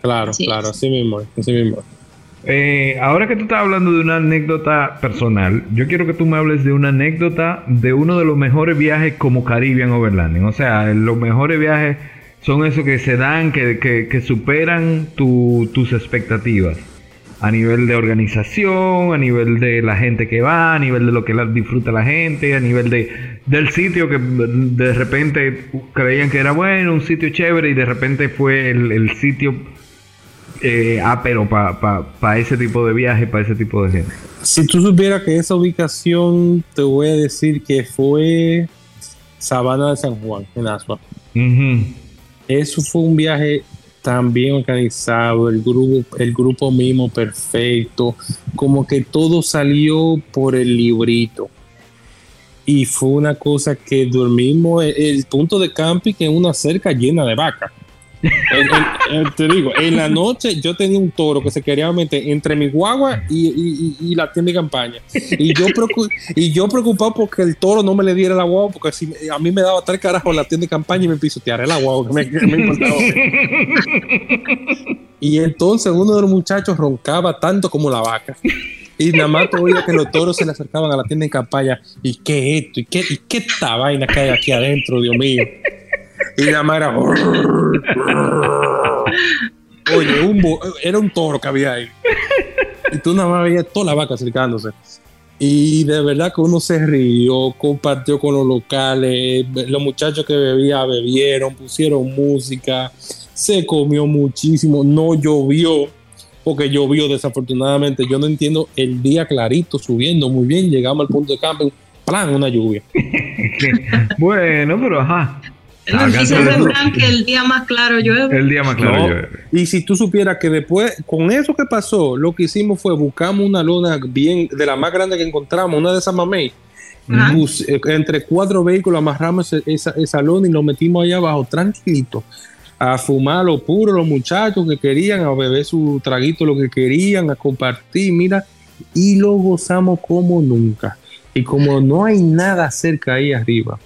Claro, claro, así mismo, así mismo.
Eh, ahora que tú estás hablando de una anécdota personal, yo quiero que tú me hables de una anécdota de uno de los mejores viajes como Caribbean Overlanding. O sea, los mejores viajes son esos que se dan, que, que- que superan tu- tus expectativas. A nivel de organización, a nivel de la gente que va, a nivel de lo que la- disfruta la gente, a nivel de, del sitio que de repente creían que era bueno, un sitio chévere y de repente fue el, el sitio eh, ah, pero para ese tipo de viaje, para ese tipo de gente.
Si tú supieras que esa ubicación, te voy a decir que fue Sabana de San Juan, en Asua. Eso fue un viaje tan bien organizado, el grupo, el grupo mismo perfecto, como que todo salió por el librito. Y fue una cosa que dormimos, el, el punto de camping en una cerca llena de vacas. En- en- te digo, en la noche yo tenía un toro que se quería meter entre mi guagua y, y- la tienda de campaña. Y yo, y yo preocupado porque el toro no me le diera la guagua, porque a mí me daba tres carajos la tienda de campaña y me pisoteara la guagua, que me, que me. Y entonces uno de los muchachos roncaba tanto como la vaca. Y nada más oía que los toros se le acercaban a la tienda de campaña. ¿Y qué es esto? ¿Y qué, y qué esta vaina que hay aquí adentro, Dios mío? Y nada más era. Oye, un era un toro que había ahí. Y tú nada más veías toda la vaca acercándose. Y de verdad que uno se rió, compartió con los locales, los muchachos que bebían, bebieron, pusieron música, se comió muchísimo, no llovió, porque llovió desafortunadamente. Yo no entiendo el día clarito, subiendo muy bien, llegamos al punto de camping, plan, una lluvia.
bueno, pero ajá.
El que día más claro llueve.
El día más claro.
No.
llueve.
Y si tú supieras que después, con eso que pasó, lo que hicimos fue buscamos una lona bien, de la más grande que encontramos, una de esas mamey, eh, entre cuatro vehículos amarramos esa lona y lo metimos allá abajo tranquilito a fumar lo puro los muchachos que querían, a beber su traguito lo que querían, a compartir, mira, y lo gozamos como nunca. Y como no hay nada cerca ahí arriba,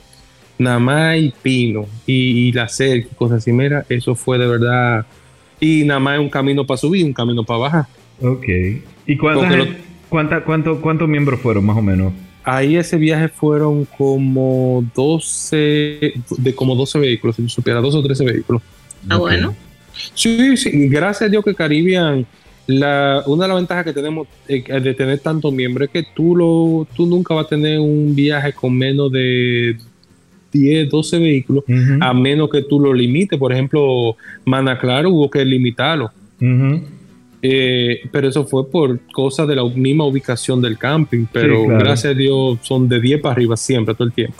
nada más hay pino y, y la cerca y cosas así, mira, eso fue de verdad. Y nada más es un camino para subir, un camino para bajar.
Ok. ¿Y cuánta
Porque lo-
cuánta- cuánto- cuántos miembros fueron más o menos?
Ahí ese viaje fueron como 12, de como 12 vehículos, si yo supiera, 12 o 13 vehículos.
Ah, bueno.
Sí, sí, y gracias a Dios que Caribbean, la, una de las ventajas que tenemos eh, de tener tantos miembros es que tú, lo, tú nunca vas a tener un viaje con menos de 10, 12 vehículos, a menos que tú lo limites. Por ejemplo, Manaclaro hubo que limitarlo. Eh, pero eso fue por cosas de la misma ubicación del camping. Pero
claro.
gracias a Dios son de 10 para arriba siempre, todo el tiempo.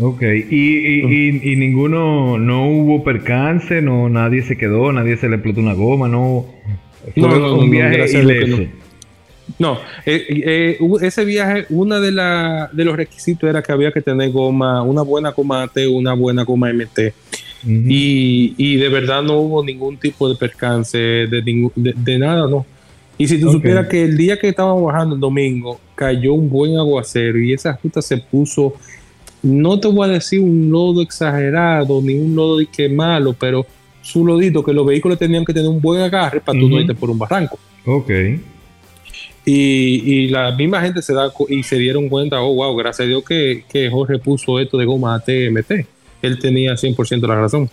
Ok. ¿Y, y, y- y ninguno, no hubo percance, no, nadie se quedó, nadie se le explotó una goma, no... Fue
No, no, no,
un
no,
viaje
que
ileso.
No. Eh, eh, ese viaje, uno de, la, de los requisitos era que había que tener goma, una buena goma AT, una buena goma MT. Y, y de verdad no hubo ningún tipo de percance, de, ningún- de, de nada, no. Y si tú supieras que el día que estábamos bajando el domingo, cayó un buen aguacero y esa ruta se puso, no te voy a decir un lodo exagerado, ni un lodo de que malo, pero su lodito, que los vehículos tenían que tener un buen agarre para tú no irte por un barranco.
Ok.
Y, y la misma gente se da y se dieron cuenta, oh wow, gracias a Dios que, que Jorge puso esto de goma ATMT. Él tenía 100% la razón.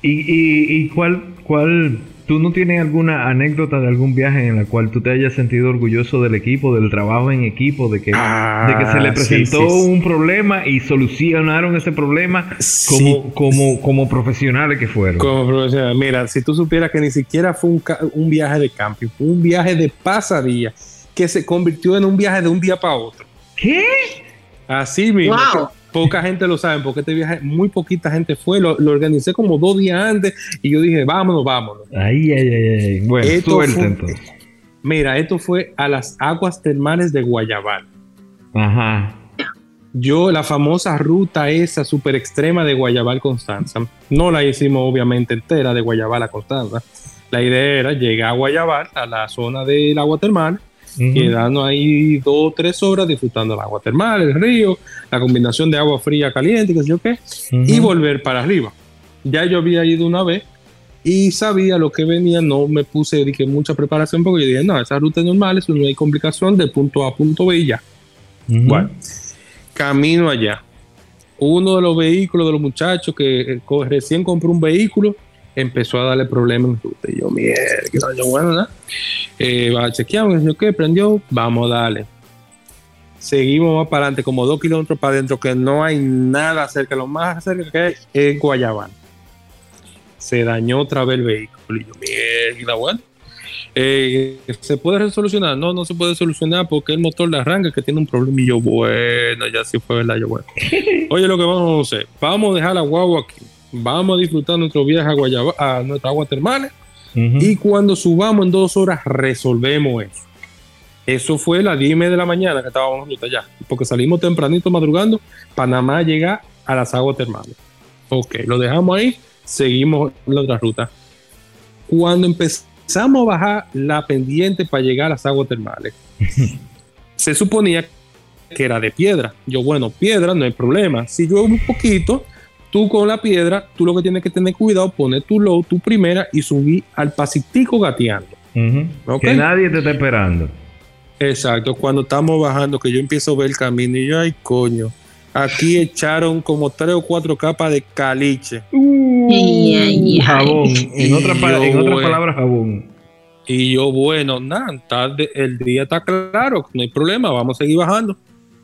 ¿Y, y, y cuál, cuál, tú no tienes alguna anécdota de algún viaje en la cual tú te hayas sentido orgulloso del equipo, del trabajo en equipo, de que,
Ah,
de que se le
sí,
presentó
sí, sí.
un problema y solucionaron ese problema como, como, como profesionales que fueron?
Como profesional, mira, si tú supieras que ni siquiera fue un, un viaje de camping, fue un viaje de pasadía que se convirtió en un viaje de un día para otro.
¿Qué?
Así mismo.
Wow.
Poca gente lo sabe porque este viaje, muy poquita gente fue. Lo, lo organicé como dos días antes y yo dije, vámonos, vámonos.
Ay, ay, ay, ay. Bueno,
Esto
suerte
fue-
entonces.
Mira, esto fue a las aguas termales de Guayabal.
Ajá.
Yo, la famosa ruta esa súper extrema de Guayabal Constanza, no la hicimos obviamente entera de Guayabal a Constanza. La idea era llegar a Guayabal, a la zona del agua termal,
Ujú.
quedarnos ahí dos o tres horas disfrutando del agua termal, el río, la combinación de agua fría caliente, qué sé yo qué, y
Ujú.
volver para arriba. Ya yo había ido una vez y sabía lo que venía, no me puse dije, mucha preparación porque yo dije, no, esa ruta es normal, eso no hay complicación de punto A a punto B y ya.
Ujú.
Bueno, camino allá. Uno de los vehículos de los muchachos que eh, recién compró un vehículo empezó a darle problemas. Y yo, mierda, yo, bueno, nada. Eh, va, chequeamos, yo qué, prendió, vamos a darle. Seguimos más para adelante, como dos kilómetros para adentro, que no hay nada cerca. Lo más cerca que hay es Guayabal. Se dañó otra vez el vehículo. Y yo, mierda, bueno. Eh, ¿Se puede resolucionar? No, no se puede solucionar porque el motor de arranque que tiene un problema. Y yo, bueno, ya sí fue verdad. Yo, bueno. Oye, lo que vamos a hacer, vamos a dejar la guagua aquí. Vamos a disfrutar nuestro viaje a, Guayaba, a nuestras aguas termales. Y cuando subamos en dos horas, resolvemos eso. Eso fue las 10 y media de la mañana que estábamos en ruta ya. Porque salimos tempranito madrugando para nada más llegar a las aguas termales. Ok, lo dejamos ahí, seguimos la otra ruta. Cuando empezamos a bajar la pendiente para llegar a las aguas termales, se suponía que era de piedra. Yo, bueno, piedra no hay problema. Si llueve un poquito, tú con la piedra, tú lo que tienes que tener cuidado, poner tu low, tu primera y subir al pasitico gateando. Ok.
Que nadie te está esperando.
Exacto, cuando estamos bajando, que yo empiezo a ver el camino y yo, ay, coño, aquí echaron como tres o cuatro capas de caliche.
Ay, ay, ay.
Jabón. En, otra pa-
Yo,
en otras palabras, jabón.
Y yo, bueno, nada, tarde, el día está claro, no hay problema, vamos a seguir bajando.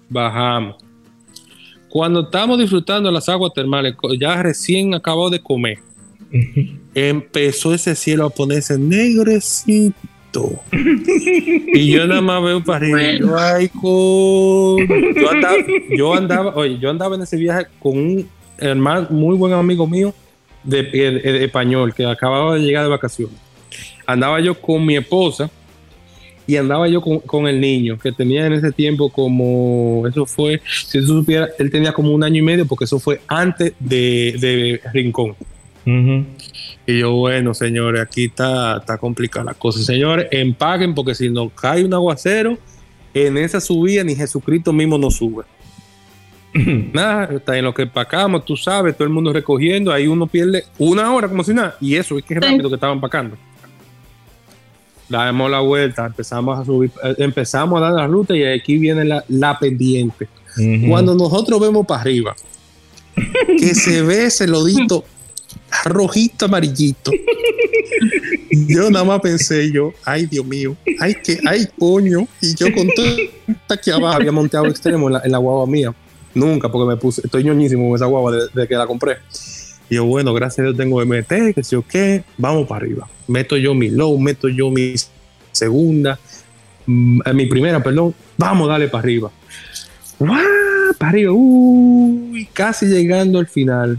Bajamos. Cuando estamos disfrutando las aguas termales, ya recién acabado de comer, empezó ese cielo a ponerse negrecito. y yo nada más veo para arriba. y Yo, ay. Yo andaba, yo andaba, oye, yo andaba en ese viaje con un hermano, muy buen amigo mío de, de- de español que acababa de llegar de vacaciones. Andaba yo con mi esposa y andaba yo con, con el niño que tenía en ese tiempo como, eso fue, si tú supieras, él tenía como un año y medio porque eso fue antes de, de Rincón. Y yo, bueno, señores, aquí está, está complicada la cosa. Señores, empaquen porque si nos cae un aguacero, en esa subida ni Jesucristo mismo nos sube. nada, está en lo que empacamos, tú sabes, todo el mundo recogiendo, ahí uno pierde una hora como si nada. Y eso es que es rápido que estaban empacando. Damos la vuelta, empezamos a subir, eh, empezamos a dar la ruta y aquí viene la, la pendiente. Cuando nosotros vemos para arriba, que se ve ese lodito rojito, amarillito. Yo nada más pensé yo, ay Dios mío, ay que, ay coño. Y yo con todo aquí abajo había montado extremo en la, en la guagua mía. Nunca, porque me puse, estoy ñoñísimo con esa guagua desde de que la compré. Y yo, bueno, gracias a Dios tengo MT, que sé yo qué, vamos para arriba. Meto yo mi low, meto yo mi segunda, mm, mi primera, perdón, vamos, dale para arriba. Para arriba, uy, casi llegando al final.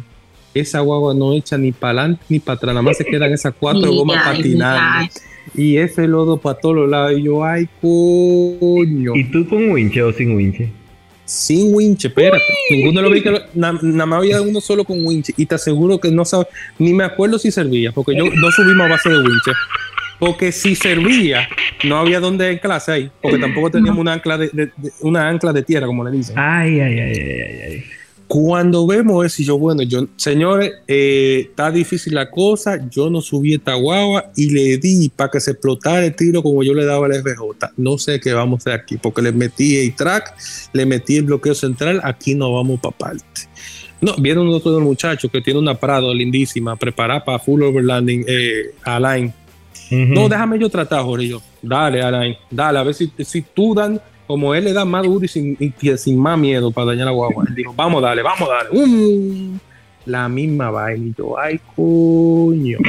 Esa guagua no echa ni para adelante ni para atrás, nada más se quedan esas cuatro gomas patinando. Y ese lodo para todos los lados. Y yo, ay, coño.
¿Y tú con winche o sin winche?
Sin winche, espérate. Ninguno de los vehículos, na- nada más había uno solo con winche. Y te aseguro que no sabe, ni me acuerdo si servía, porque yo no subimos a base de winche. Porque si servía, no había donde anclarse ahí, porque tampoco teníamos una ancla de, de- de- una ancla de tierra, como le dicen.
Ay, ay, ay, ay, ay, ay.
Cuando vemos eso, y yo, bueno, yo, señores, eh, está difícil la cosa, yo no subí esta guagua y le di para que se explotara el tiro como yo le daba al FJ. No sé qué vamos a hacer aquí, porque le metí el track, le metí el bloqueo central, aquí no vamos para parte. No, vieron otro muchacho que tiene una Prado lindísima, preparada para full overlanding, eh, Alain. No, déjame yo tratar, Jorge. Yo, dale, Alain, dale, a ver si, si tú dan, como él le da más duro y sin, y que sin más miedo para dañar la guagua. Él dijo, vamos, dale, vamos, dale. Um, la misma vaina. Y yo, ay, coño.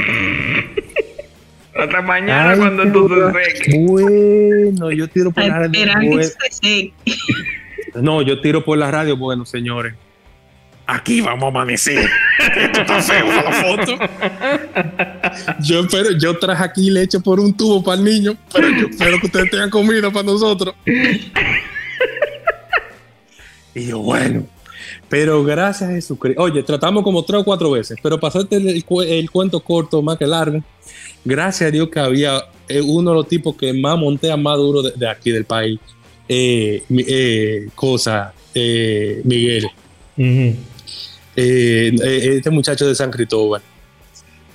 Hasta mañana
Ay,
cuando tú te seques.
Bueno, yo tiro por la radio.
Seque.
no, yo tiro por la radio. Bueno, señores. Aquí vamos a amanecer. Esto está feo para la foto. Yo espero, yo traje aquí leche por un tubo para el niño, pero yo espero que ustedes tengan comida para nosotros. Y yo, bueno, pero gracias a Jesucristo. Oye, tratamos como tres o cuatro veces, pero pasarte el, el cu- el cuento corto más que largo. Gracias a Dios que había eh, uno de los tipos que más montea más duro de, de aquí del país. Eh, eh, cosa, eh, Miguel. Eh, eh, este muchacho de San Cristóbal,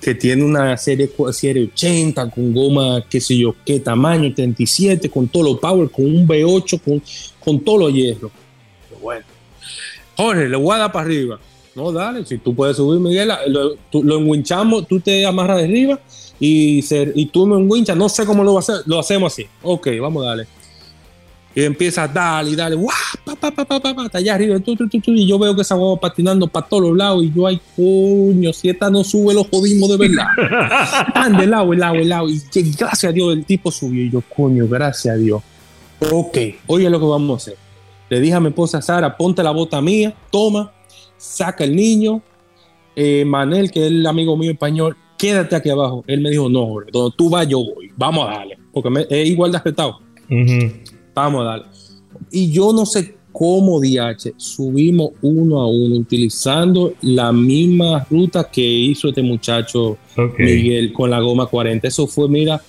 que tiene una serie, serie 80 con goma, qué sé yo, qué tamaño, 37, con todo lo power, con un V8, con, con todo lo hierro. Bueno, Jorge, le voy a dar para arriba. No, dale, si tú puedes subir, Miguel, lo, tú- lo enwinchamos, tú te amarras de arriba y, se- y tú me enwinchas, no sé cómo lo va a hacer, lo hacemos así. Ok, vamos a darle. Y empieza a darle y darle, ¡guau! Pa, pa, pa, pa, pa, hasta allá arriba, tu, tu, tu, y yo veo que esa guagua patinando para todos los lados, y yo, ay, coño, si esta no sube, lo jodimos de verdad. Tan de lado, el lado, el lado, y que gracias a Dios el tipo subió, y yo, coño, gracias a Dios. Ok, oye lo que vamos a hacer. Le dije a mi esposa Sara, ponte la bota mía, toma, saca el niño. Eh, Manel, que es el amigo mío español, quédate aquí abajo. Él me dijo, no, Jorge, donde tú vas, yo voy. Vamos a darle. Porque me- es igual de respetado.
Ujú.
Vamos a darle. Y yo no sé cómo DH subimos uno a uno utilizando la misma ruta que hizo este muchacho. Miguel con la goma 40. Eso fue, mira,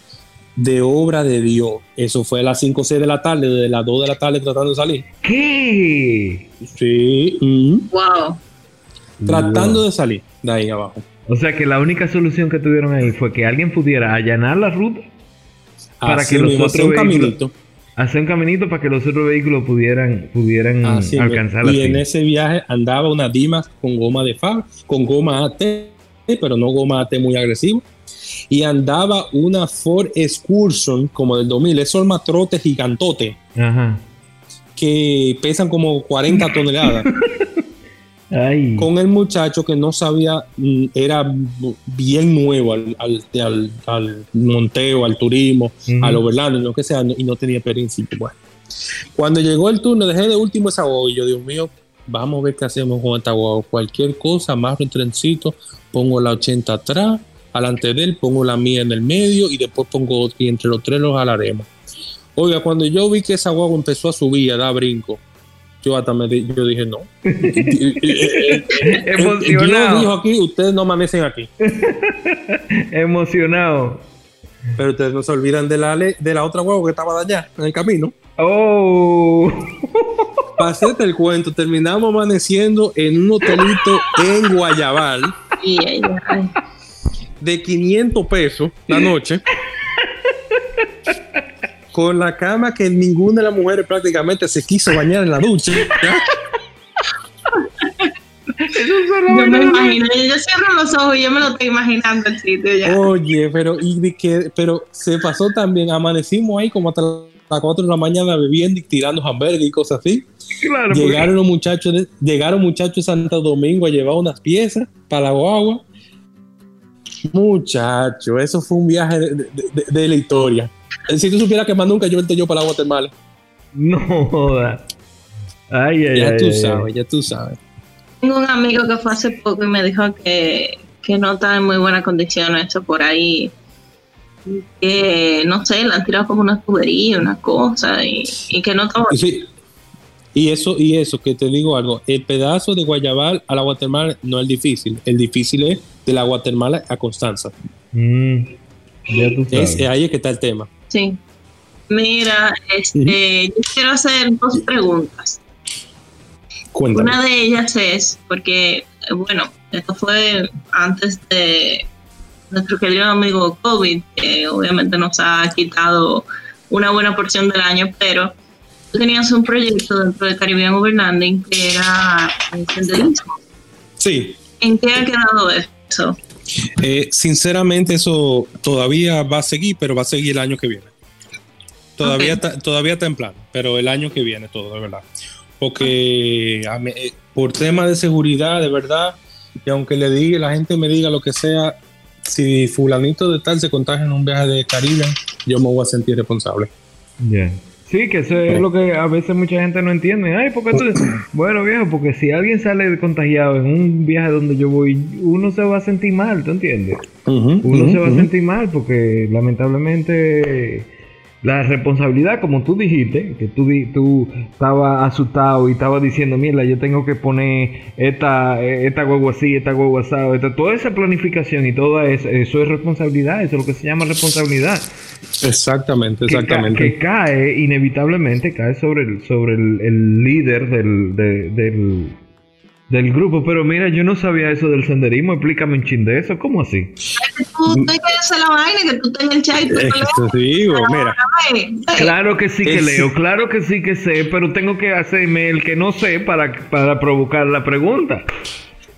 de obra de Dios. Eso fue a las 5 o 6 de la tarde, desde las 2 de la tarde tratando de salir.
¿Qué?
Sí, mm,
Wow.
tratando de salir de ahí abajo.
O sea que la única solución que tuvieron ahí fue que alguien pudiera allanar la ruta, Para
Así
que los
mismo,
otros
hacer un
vehículos-
caminito.
Hacer un caminito para que los otros vehículos pudieran, pudieran
Así mismo.
alcanzar
Ah, y en
cima.
ese viaje andaba una Dimas con goma de Fab, con goma AT, pero no goma AT muy agresivo. Y andaba una Ford Excursion como del 2000, esos matrotes gigantotes
Ajá.
que pesan como 40 toneladas.
Ay.
con el muchacho que no sabía, mm, era bien nuevo al, al, al- al monteo, al turismo,
Ujú.
al overland, lo que sea, y no tenía experiencia. Bueno, cuando llegó el turno, dejé de último esa guagua y yo, Dios mío, vamos a ver qué hacemos con esta guagua. Cualquier cosa, más un trencito, pongo la 80 atrás, alante de él, pongo la mía en el medio y después pongo otra y entre los tres los jalaremos. Oiga, cuando yo vi que esa guagua empezó a subir, a dar brinco, yo hasta me di- yo dije, no.
Emocionado.
Dios dijo aquí, ustedes no amanecen aquí.
Emocionado.
Pero ustedes no se olvidan de la, de la otra guagua que estaba allá, en el camino.
Oh.
Hacerte el cuento, terminamos amaneciendo en un hotelito en Guayabal de 500 pesos la noche. Con la cama que ninguna de las mujeres prácticamente se quiso bañar en la ducha.
Yo me imagino, yo cierro los ojos y yo me lo estoy imaginando el sitio ya.
Oye, pero, y de que, pero se pasó también. Amanecimos ahí como hasta las 4 de la mañana bebiendo y tirando hamburguesas y cosas así.
Claro, porque-
Llegaron los muchachos de, llegaron muchachos de Santo Domingo a llevar unas piezas para la guagua. Muchacho, eso fue un viaje de, de- de- de la historia. Si tú supieras que más nunca yo vente yo para la Guatemala.
No joda. Ay, ay,
Ya
ay,
tú
ay,
sabes, ya tú sabes.
Tengo un amigo que fue hace poco y me dijo que, que no está en muy buenas condiciones eso por ahí. Que no sé, le han tirado como una tubería, una cosa y, y que no está
Y sí, Y eso, y eso, que te digo algo, el pedazo de Guayabal a la Guatemala no es difícil. El difícil es de la Guatemala a Constanza.
Mm, ya tú
Es,
sabes.
ahí es que está el tema.
Sí. Mira, este, yo quiero hacer dos preguntas.
Cuéntame.
Una de ellas es, porque, bueno, esto fue antes de nuestro querido amigo COVID, que obviamente nos ha quitado una buena porción del año, pero tú tenías un proyecto dentro de Caribbean Overlanding que era el senderismo.
Sí,
¿En qué ha quedado eso?
Eh, sinceramente, eso todavía va a seguir, pero va a seguir el año que viene. Todavía,
Ok.
está, todavía está en plan, pero el año que viene todo, de verdad. Porque a mí, eh, por tema de seguridad, de verdad, y aunque le diga, la gente me diga lo que sea, si fulanito de tal se contagia en un viaje de Caribe, yo me voy a sentir responsable.
Ya. Sí, que eso es lo que a veces mucha gente no entiende. Ay, ¿por qué tú? Bueno, viejo, porque si alguien sale contagiado en un viaje donde yo voy, uno se va a sentir mal, ¿tú entiendes? Uno se va a sentir mal porque lamentablemente la responsabilidad, como tú dijiste, que tú, tú estabas asustado y estabas diciendo, mierda, yo tengo que poner esta, esta guagua así, esta guagua así, esta- toda esa planificación y todo eso, eso es responsabilidad, eso es lo que se llama responsabilidad.
Exactamente,
Que,
exactamente.
que cae, inevitablemente cae sobre el, sobre el, el líder del, de- del, del grupo. Pero mira, yo no sabía eso del senderismo, explícame un chin de eso, ¿cómo así?
Que tú te quedes en la vaina, que tú tengas el chat y tú te
Es que te digo, mira,
lees.
Claro que sí que
Es-
leo, claro que sí que sé, pero tengo que hacerme el que no sé para, para provocar la pregunta.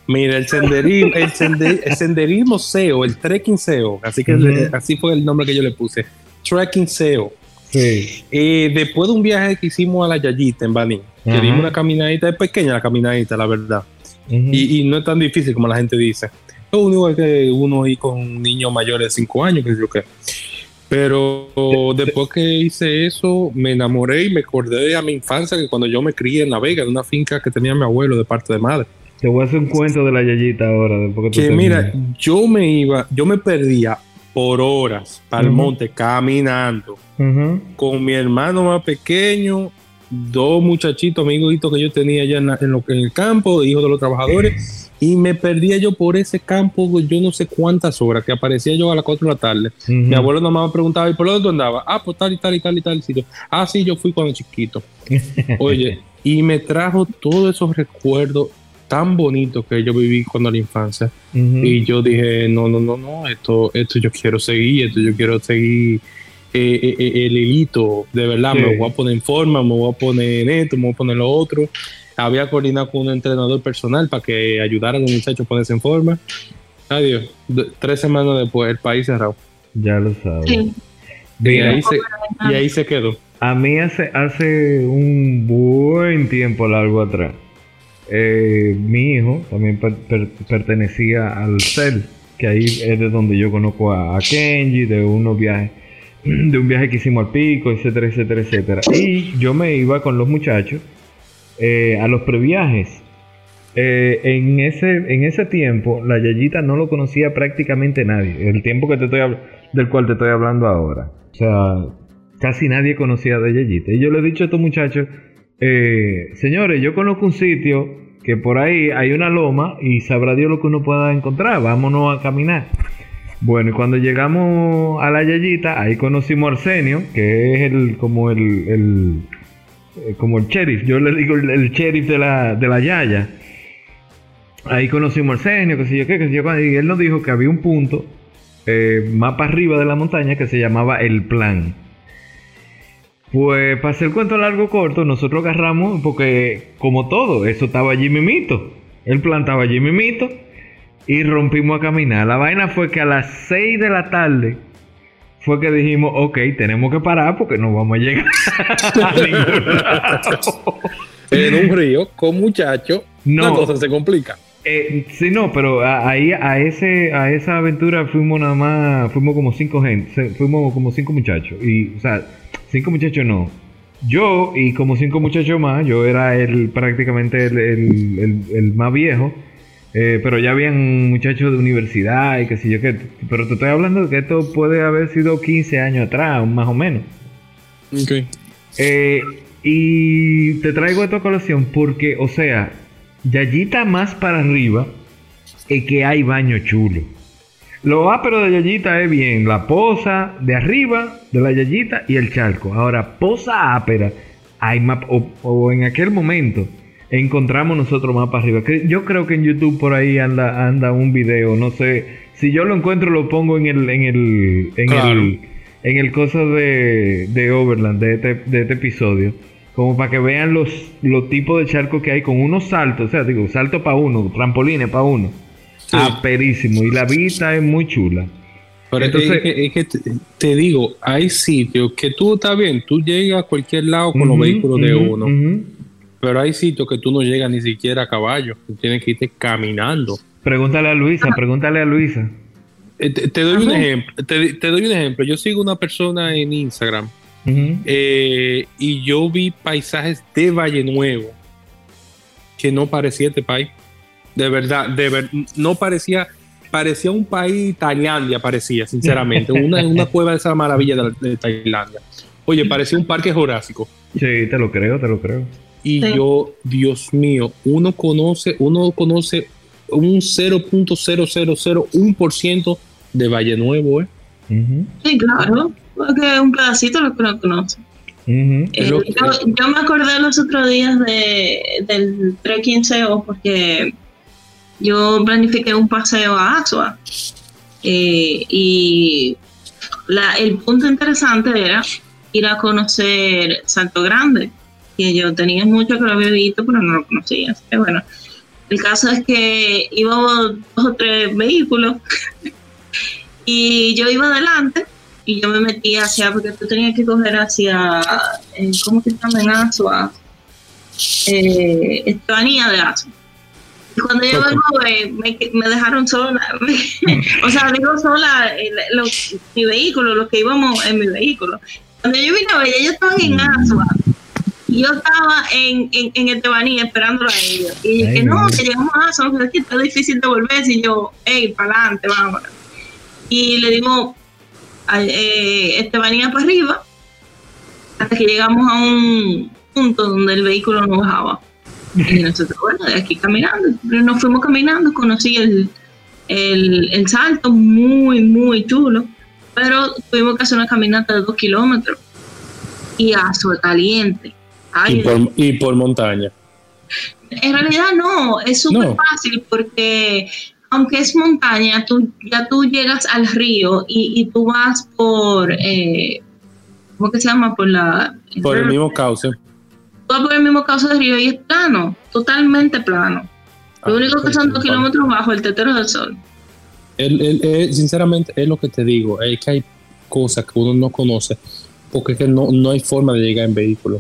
Mira, el senderismo, el, sende- el senderismo SEO, el trekking SEO, así que le- así fue el nombre que yo le puse. Trekking SEO.
Sí.
Eh, después de un viaje que hicimos a la Yayita en Baní, que
Ajá.
dimos una caminadita, es pequeña la caminadita, la verdad. Y, y no es tan difícil como la gente dice. Lo único es que uno ir con niños mayores de 5 años, que yo qué. Pero después que hice eso, me enamoré y me acordé de a mi infancia, que cuando yo me crié en La Vega, en una finca que tenía mi abuelo de parte de madre.
Te voy a hacer un cuento de la yayita ahora. después que
Que mira, yo me iba, yo me perdía por horas para el monte caminando con mi hermano más pequeño, dos muchachitos, amiguitos que yo tenía allá en, la- en lo- en el campo, hijos de los trabajadores, y me perdía yo por ese campo, yo no sé cuántas horas, que aparecía yo a las 4 de la tarde. Mi abuelo nomás me preguntaba, ¿y por dónde tú andabas? Ah, pues tal y tal y tal y tal sitio. Ah, sí, yo fui cuando chiquito. Oye, y me trajo todos esos recuerdos tan bonitos que yo viví cuando la infancia. Y yo dije, no, no, no, no, esto, esto yo quiero seguir, esto yo quiero seguir eh, eh, eh, el hilito, de verdad,
Sí.
me voy a poner en forma, me voy a poner en esto, me voy a poner en lo otro. Había coordinado con un entrenador personal para que ayudara a los muchachos a ponerse en forma. Adiós, D- tres semanas después, el país cerrado.
Ya lo sabes.
Sí.
Y ahí, se, y ahí se quedó.
A mí hace, hace un buen tiempo largo atrás, eh, mi hijo también per- per- pertenecía al CEL, que ahí es de donde yo conozco a, a Kenji, de unos viajes, de un viaje que hicimos al pico, etcétera, etcétera, etcétera. Y yo me iba con los muchachos eh, a los previajes. Eh, en ese en ese tiempo la Yayita no lo conocía prácticamente nadie el tiempo que te estoy del cual te estoy hablando ahora o sea casi nadie conocía de Yayita. Y yo le he dicho a estos muchachos, eh, señores, yo conozco un sitio que por ahí hay una loma y sabrá Dios lo que uno pueda encontrar, vámonos a caminar. Bueno, y cuando llegamos a la Yayita, ahí conocimos a Arsenio, que es el como el eh, como el sheriff, yo le digo el, sheriff de la, de la Yaya. Ahí conocimos a Arsenio, que yo qué, que sé yo cuál, y él nos dijo que había un punto eh, más para arriba de la montaña que se llamaba El Plan. Pues para hacer el cuento largo corto, nosotros agarramos, porque como todo, eso estaba allí mimito. El plan estaba allí mimito y rompimos a caminar. La vaina fue que a las 6 de la tarde fue que dijimos, ok, tenemos que parar porque no vamos a llegar a ningún lado.
En un río con muchachos,
No.
la cosa se complica.
Eh, sí, no, pero ahí a ese a esa aventura fuimos nada más, fuimos como cinco gente, fuimos como cinco muchachos y, o sea, cinco muchachos no. Yo y como cinco muchachos más, yo era el prácticamente el, el- el- el más viejo, eh, pero ya habían muchachos de universidad y qué sé yo qué, pero te estoy hablando de que esto puede haber sido 15 años atrás, más o menos.
Ok.
Eh, y te traigo esta colación porque, o sea, Yayita más para arriba es que hay baño chulo. Lo ápero de Yayita es bien, la poza de arriba de la Yayita y el charco. Ahora, poza ápera, hay más, o, o en aquel momento encontramos nosotros más para arriba. Yo creo que en YouTube por ahí anda, anda un video, no sé. Si yo lo encuentro lo pongo en el, en el, en
Claro.
el, en el cosa de, de Overland, de este, de este episodio, como para que vean los, los tipos de charcos que hay con unos saltos, o sea, digo, salto para uno, trampolines para uno.
Sí.
Aperísimo. Y la vista es muy chula.
Pero
Entonces-
es, que, es que te, te digo, hay sitios que tú está bien, tú llegas a cualquier lado con los vehículos de uno. Pero hay sitios que tú no llegas ni siquiera a caballo, tú tienes que irte caminando.
Pregúntale a Luisa, pregúntale a Luisa.
Eh, Te, te doy un ejemplo, te, te doy un ejemplo. Yo sigo una persona en Instagram eh, y yo vi paisajes de Valle Nuevo que no parecía este país. De verdad, de ver, no parecía, parecía un país Tailandia, parecía, sinceramente. Una, una cueva de esa maravilla de, de Tailandia. Oye, parecía un parque jurásico.
Sí, te lo creo, te lo creo.
Y
Sí.
yo, Dios mío, uno conoce, uno conoce un 0.0001% de Valle Nuevo, ¿eh?
Sí, claro. Porque es un pedacito lo que no conoce. Eh,
lo-
yo, yo me acordé los otros días de, del trekking SEO porque yo planifiqué un paseo a Asua eh, y la, el punto interesante era ir a conocer Salto Grande, que yo tenía mucho que lo había visto, pero no lo conocía. Así que bueno, el caso es que íbamos dos o tres vehículos y yo iba adelante y yo me metí hacia, porque tú tenías que coger hacia, eh, ¿cómo se llama en Asua? Eh, de Asua. Y cuando yo vengo, eh, me, me dejaron sola. o sea, digo sola eh, los- mi vehículo, los que íbamos en mi vehículo. Cuando yo vine a ver, ellos estaban en Asua. Y yo estaba en, en, en Estebanía esperándolo a ellos. Y dije,
Ay,
no, que llegamos a pero es que está difícil de volver. Y yo, hey, para adelante, vámonos. Y le dimos a- eh, Estebanía para arriba hasta que llegamos a un punto donde el vehículo no bajaba. Y nosotros, bueno, de aquí caminando. Nos fuimos caminando, conocí el, el, el salto, muy, muy chulo. Pero tuvimos que hacer una caminata de dos kilómetros. Y azul caliente.
Y por, y por montaña.
en realidad no, es súper
No.
fácil porque aunque es montaña, tú, ya tú llegas al río y, y tú vas por, eh, ¿cómo que se llama? Por la...
Por el mismo cauce.
Tú vas por el mismo cauce del río y es plano, totalmente plano. Lo
Ah,
único que son dos kilómetros bajo el tetero del sol.
El- el- el- sinceramente, es lo que te digo. Es que hay cosas que uno no conoce porque es que no, no hay forma de llegar en vehículo.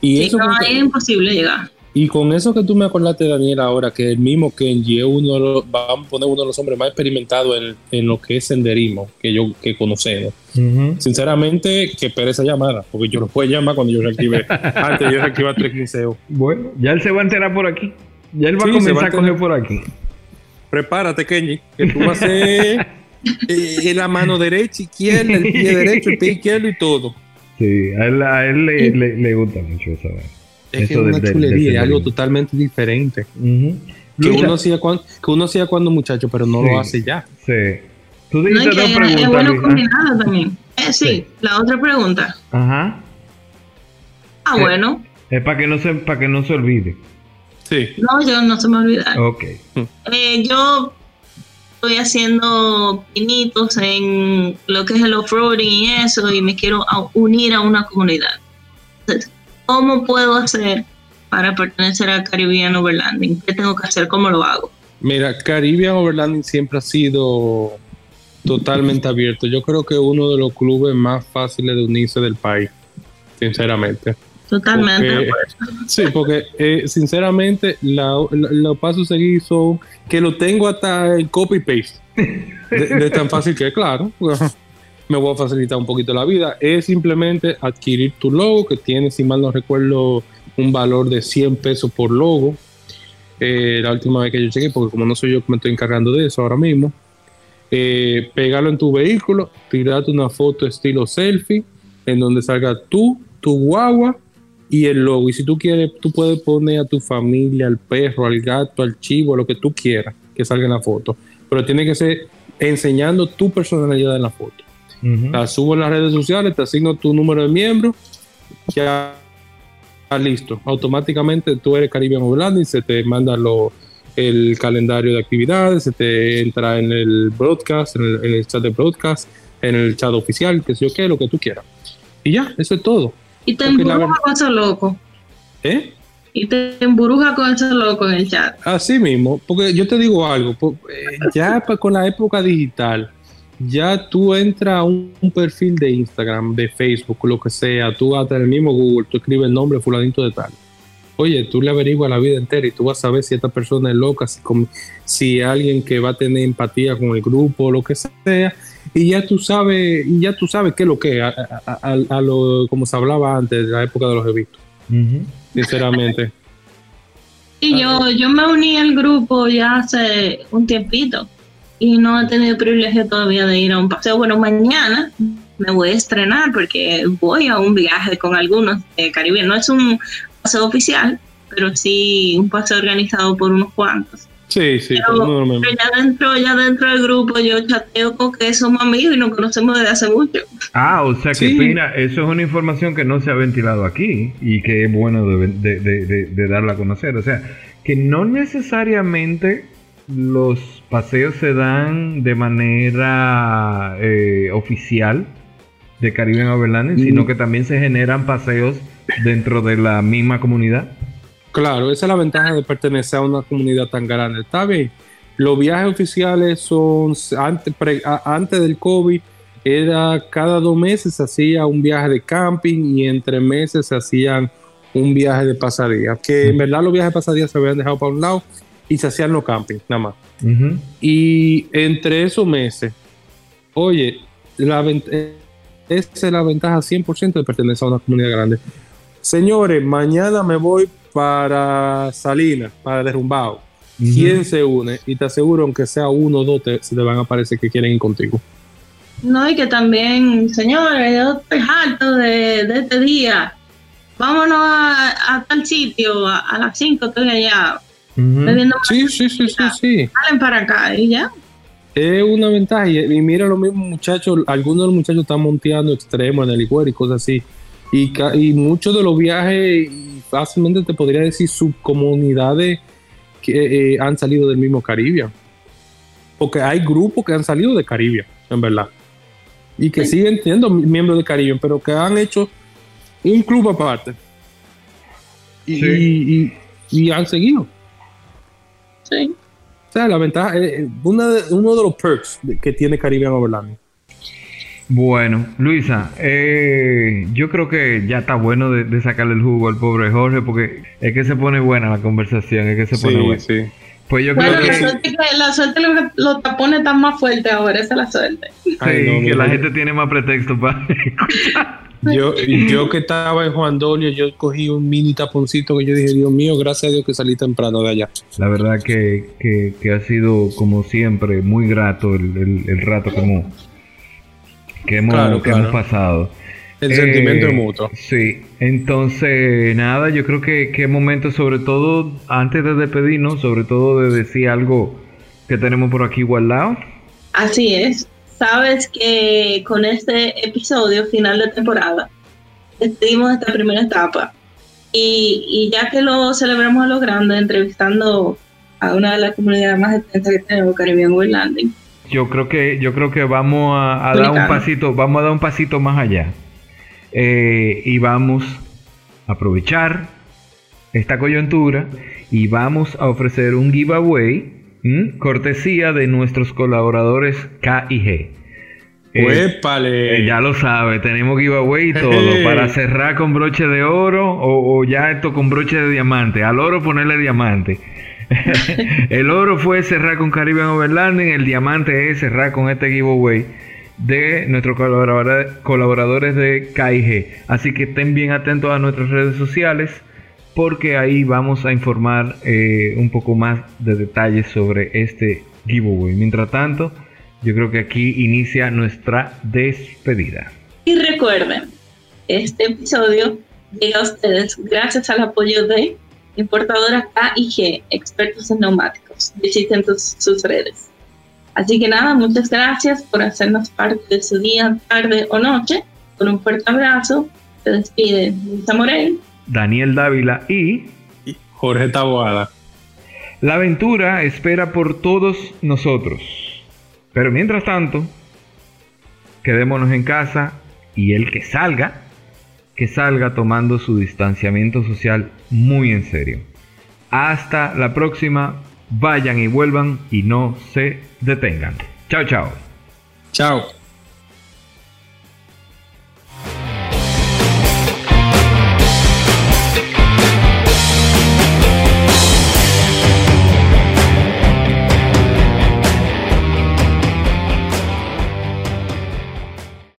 Y,
Sí,
eso
no, es imposible llegar.
y con eso que tú me acordaste, Daniel, ahora que el mismo Kenji es uno de los, vamos a poner uno de los hombres más experimentados en, en lo que es senderismo que yo que conocemos. Sinceramente, que espere esa llamada, porque yo lo puedo llamar cuando yo reactive. antes de yo reactivar 315.
Bueno, ya él se va a enterar por aquí. Ya él va
Sí,
a comenzar
va a
a coger por aquí.
Prepárate, Kenji, que tú vas a ser eh, la mano derecha, izquierda, el pie derecho, el pie izquierdo y todo.
Sí, a él, a él le, le, le gusta mucho esa vaina.
Es que es una chulería, es algo totalmente diferente. Que uno, hacía cuando, que uno hacía cuando muchacho, pero no
Sí.
lo hace ya.
Sí. Tú
No,
dijiste
y que
dos
es,
preguntas.
es bueno
Luisa.
combinado también. Eh, sí,
Sí.
la otra pregunta.
Ajá.
Ah,
Eh.
bueno.
Es para que no se, para que no se olvide.
Sí.
No, yo no se me olvida.
Ok.
Eh, yo estoy haciendo pinitos en lo que es el off-roading y eso, y me quiero unir a una comunidad. Entonces, ¿cómo puedo hacer para pertenecer a Caribbean Overlanding? ¿Qué tengo que hacer? ¿Cómo lo hago?
Mira, Caribbean Overlanding siempre ha sido totalmente abierto. Yo creo que uno de los clubes más fáciles de unirse del país, sinceramente.
Totalmente.
Sí, porque eh, sinceramente la- la- los pasos seguidos son que lo tengo hasta en copy paste. De, tan fácil que, claro, me voy a facilitar un poquito la vida. Es simplemente adquirir tu logo, que tiene, si mal no recuerdo, un valor de 100 pesos por logo. Eh, la última vez que yo chequé, porque como no soy yo que me estoy encargando de eso ahora mismo, eh, pegarlo en tu vehículo, tirarte una foto estilo selfie, en donde salga tú, tu guagua y el logo. Y si tú quieres, tú puedes poner a tu familia, al perro, al gato, al chivo, lo que tú quieras que salga en la foto. Pero tiene que ser enseñando tu personalidad en la foto. La subo en las redes sociales, te asigno tu número de miembro, ya está listo. Automáticamente tú eres Caribbean Overlanding, se te manda lo- el calendario de actividades, se te entra en el broadcast, en el, en el chat de broadcast, en el chat oficial, que sé yo qué, lo que tú quieras. Y ya, eso es todo.
Y te
la
emburuja con ese loco.
¿Eh?
Y te emburuja con ese loco en el chat.
Así mismo, porque yo te digo algo, eh, ya con la época digital, ya tú entras a un, un perfil de Instagram, de Facebook, lo que sea, tú hasta en el mismo Google, tú escribes el nombre fulanito de tal. Oye, tú le averiguas la vida entera y tú vas a saber si esta persona es loca, si, si alguien que va a tener empatía con el grupo, lo que sea, y ya tú sabes, y ya tú sabes qué es lo que es, a, a- a- a lo, como se hablaba antes, de la época de los eventos,
Ujú.
sinceramente.
Y yo, yo me uní al grupo ya hace un tiempito y no he tenido privilegio todavía de ir a un paseo. Bueno, mañana me voy a estrenar porque voy a un viaje con algunos de Caribe. No es un paseo oficial, pero sí un paseo organizado por unos cuantos.
Sí, sí,
Pero-
no.
Pero ya dentro, ya dentro del grupo yo chateo con que somos amigos y nos conocemos desde hace mucho.
Ah, o sea que
Sí.
Pina, eso es una información que no se ha ventilado aquí y que es bueno de, de- de- de- de darla a conocer. O sea, que no necesariamente los paseos se dan de manera eh, oficial de Caribbean Overlanding,
Mm.
sino que también se generan paseos dentro de la misma comunidad.
Claro, esa es la ventaja de pertenecer a una comunidad tan grande. Está bien. Los viajes oficiales son antes, pre- a- antes del COVID, era cada dos meses se hacía un viaje de camping y entre meses se hacían un viaje de pasadía. Que en verdad los viajes de pasadía se habían dejado para un lado y se hacían los campings, nada más. Y entre esos meses, oye, la esa es la ventaja 100% de pertenecer a una comunidad grande. Señores, mañana me voy para Salinas, para Derrumbado.
Ujú.
¿Quién se une? Y te aseguro, aunque sea uno o dos, te, se te van a aparecer que quieren ir contigo.
No, y que también, señores, yo estoy harto de, de este día. Vámonos a, a tal sitio, a, a las 5 estoy allá,
Sí, sí, sí, sí, sí.
salen para acá y ya.
Es una ventaja. Y, y mira, los mismos muchachos, algunos de los muchachos están monteando extremos en el igual y cosas así. Y, ca- y muchos de los viajes, y fácilmente te podría decir, subcomunidades que eh, han salido del mismo Caribe. Porque hay grupos que han salido de Caribe, en verdad. Y que siguen siendo miembros de Caribe, pero que han hecho un club aparte. Y,
Sí.
y- y- y han seguido.
Sí.
O sea, la ventaja, eh, una de- uno de los perks de- que tiene Caribbean Overlanding.
Bueno, Luisa, eh, yo creo que ya está bueno de, de sacarle el jugo al pobre Jorge porque es que se pone buena la conversación, es que se pone buena.
sí.
Pues yo
Bueno,
creo que,
la
sí,
suerte, es que- la suerte los, los tapones están más fuertes ahora, esa es la suerte.
Ay, no,
que la
yo-
gente tiene más pretexto para escuchar.
Yo, yo que estaba en Juan Dolio, yo cogí un mini taponcito que yo dije, Dios mío, gracias a Dios que salí temprano de allá.
La verdad que, que, que ha sido, como siempre, muy grato el, el- el rato que hemos, que hemos,
Claro,
que
claro.
hemos pasado.
El sentimiento es mutuo.
Sí, entonces nada, yo creo que, que momento, sobre todo antes de despedirnos, sobre todo de decir algo que tenemos por aquí guardado.
Así es. Sabes que con este episodio final de temporada despedimos esta primera etapa y, y ya que lo celebramos a lo grande entrevistando a una de las comunidades más extensas que tenemos, Caribbean World Landing.
Yo creo que yo creo que vamos a, a dar un pasito, vamos a dar un pasito más allá. Eh, y vamos a aprovechar esta coyuntura y vamos a ofrecer un giveaway cortesía de nuestros colaboradores K y G.
Eh,
eh, ya lo sabe, tenemos giveaway y todo para cerrar con broche de oro o, o, ya esto con broche de diamante. Al oro ponerle diamante. el oro fue cerrar con Caribbean Overlanding, el diamante es cerrar con este giveaway de nuestros colaboradores de KIG. Así que estén bien atentos a nuestras redes sociales porque ahí vamos a informar eh, un poco más de detalles sobre este giveaway. Mientras tanto, yo creo que aquí inicia nuestra despedida.
Y recuerden, este episodio llega a ustedes gracias al apoyo de importadora KIG, expertos en neumáticos. Visiten sus redes. Así que nada, muchas gracias por hacernos parte de su día, tarde o noche. Con un fuerte abrazo, se despide Luisa Morel,
Daniel Dávila y,
Jorge Taboada.
La aventura espera por todos nosotros. Pero mientras tanto, quedémonos en casa y el que salga, que salga tomando su distanciamiento social muy en serio. Hasta la próxima vayan y vuelvan y no se detengan. Chao, chao.
Chao.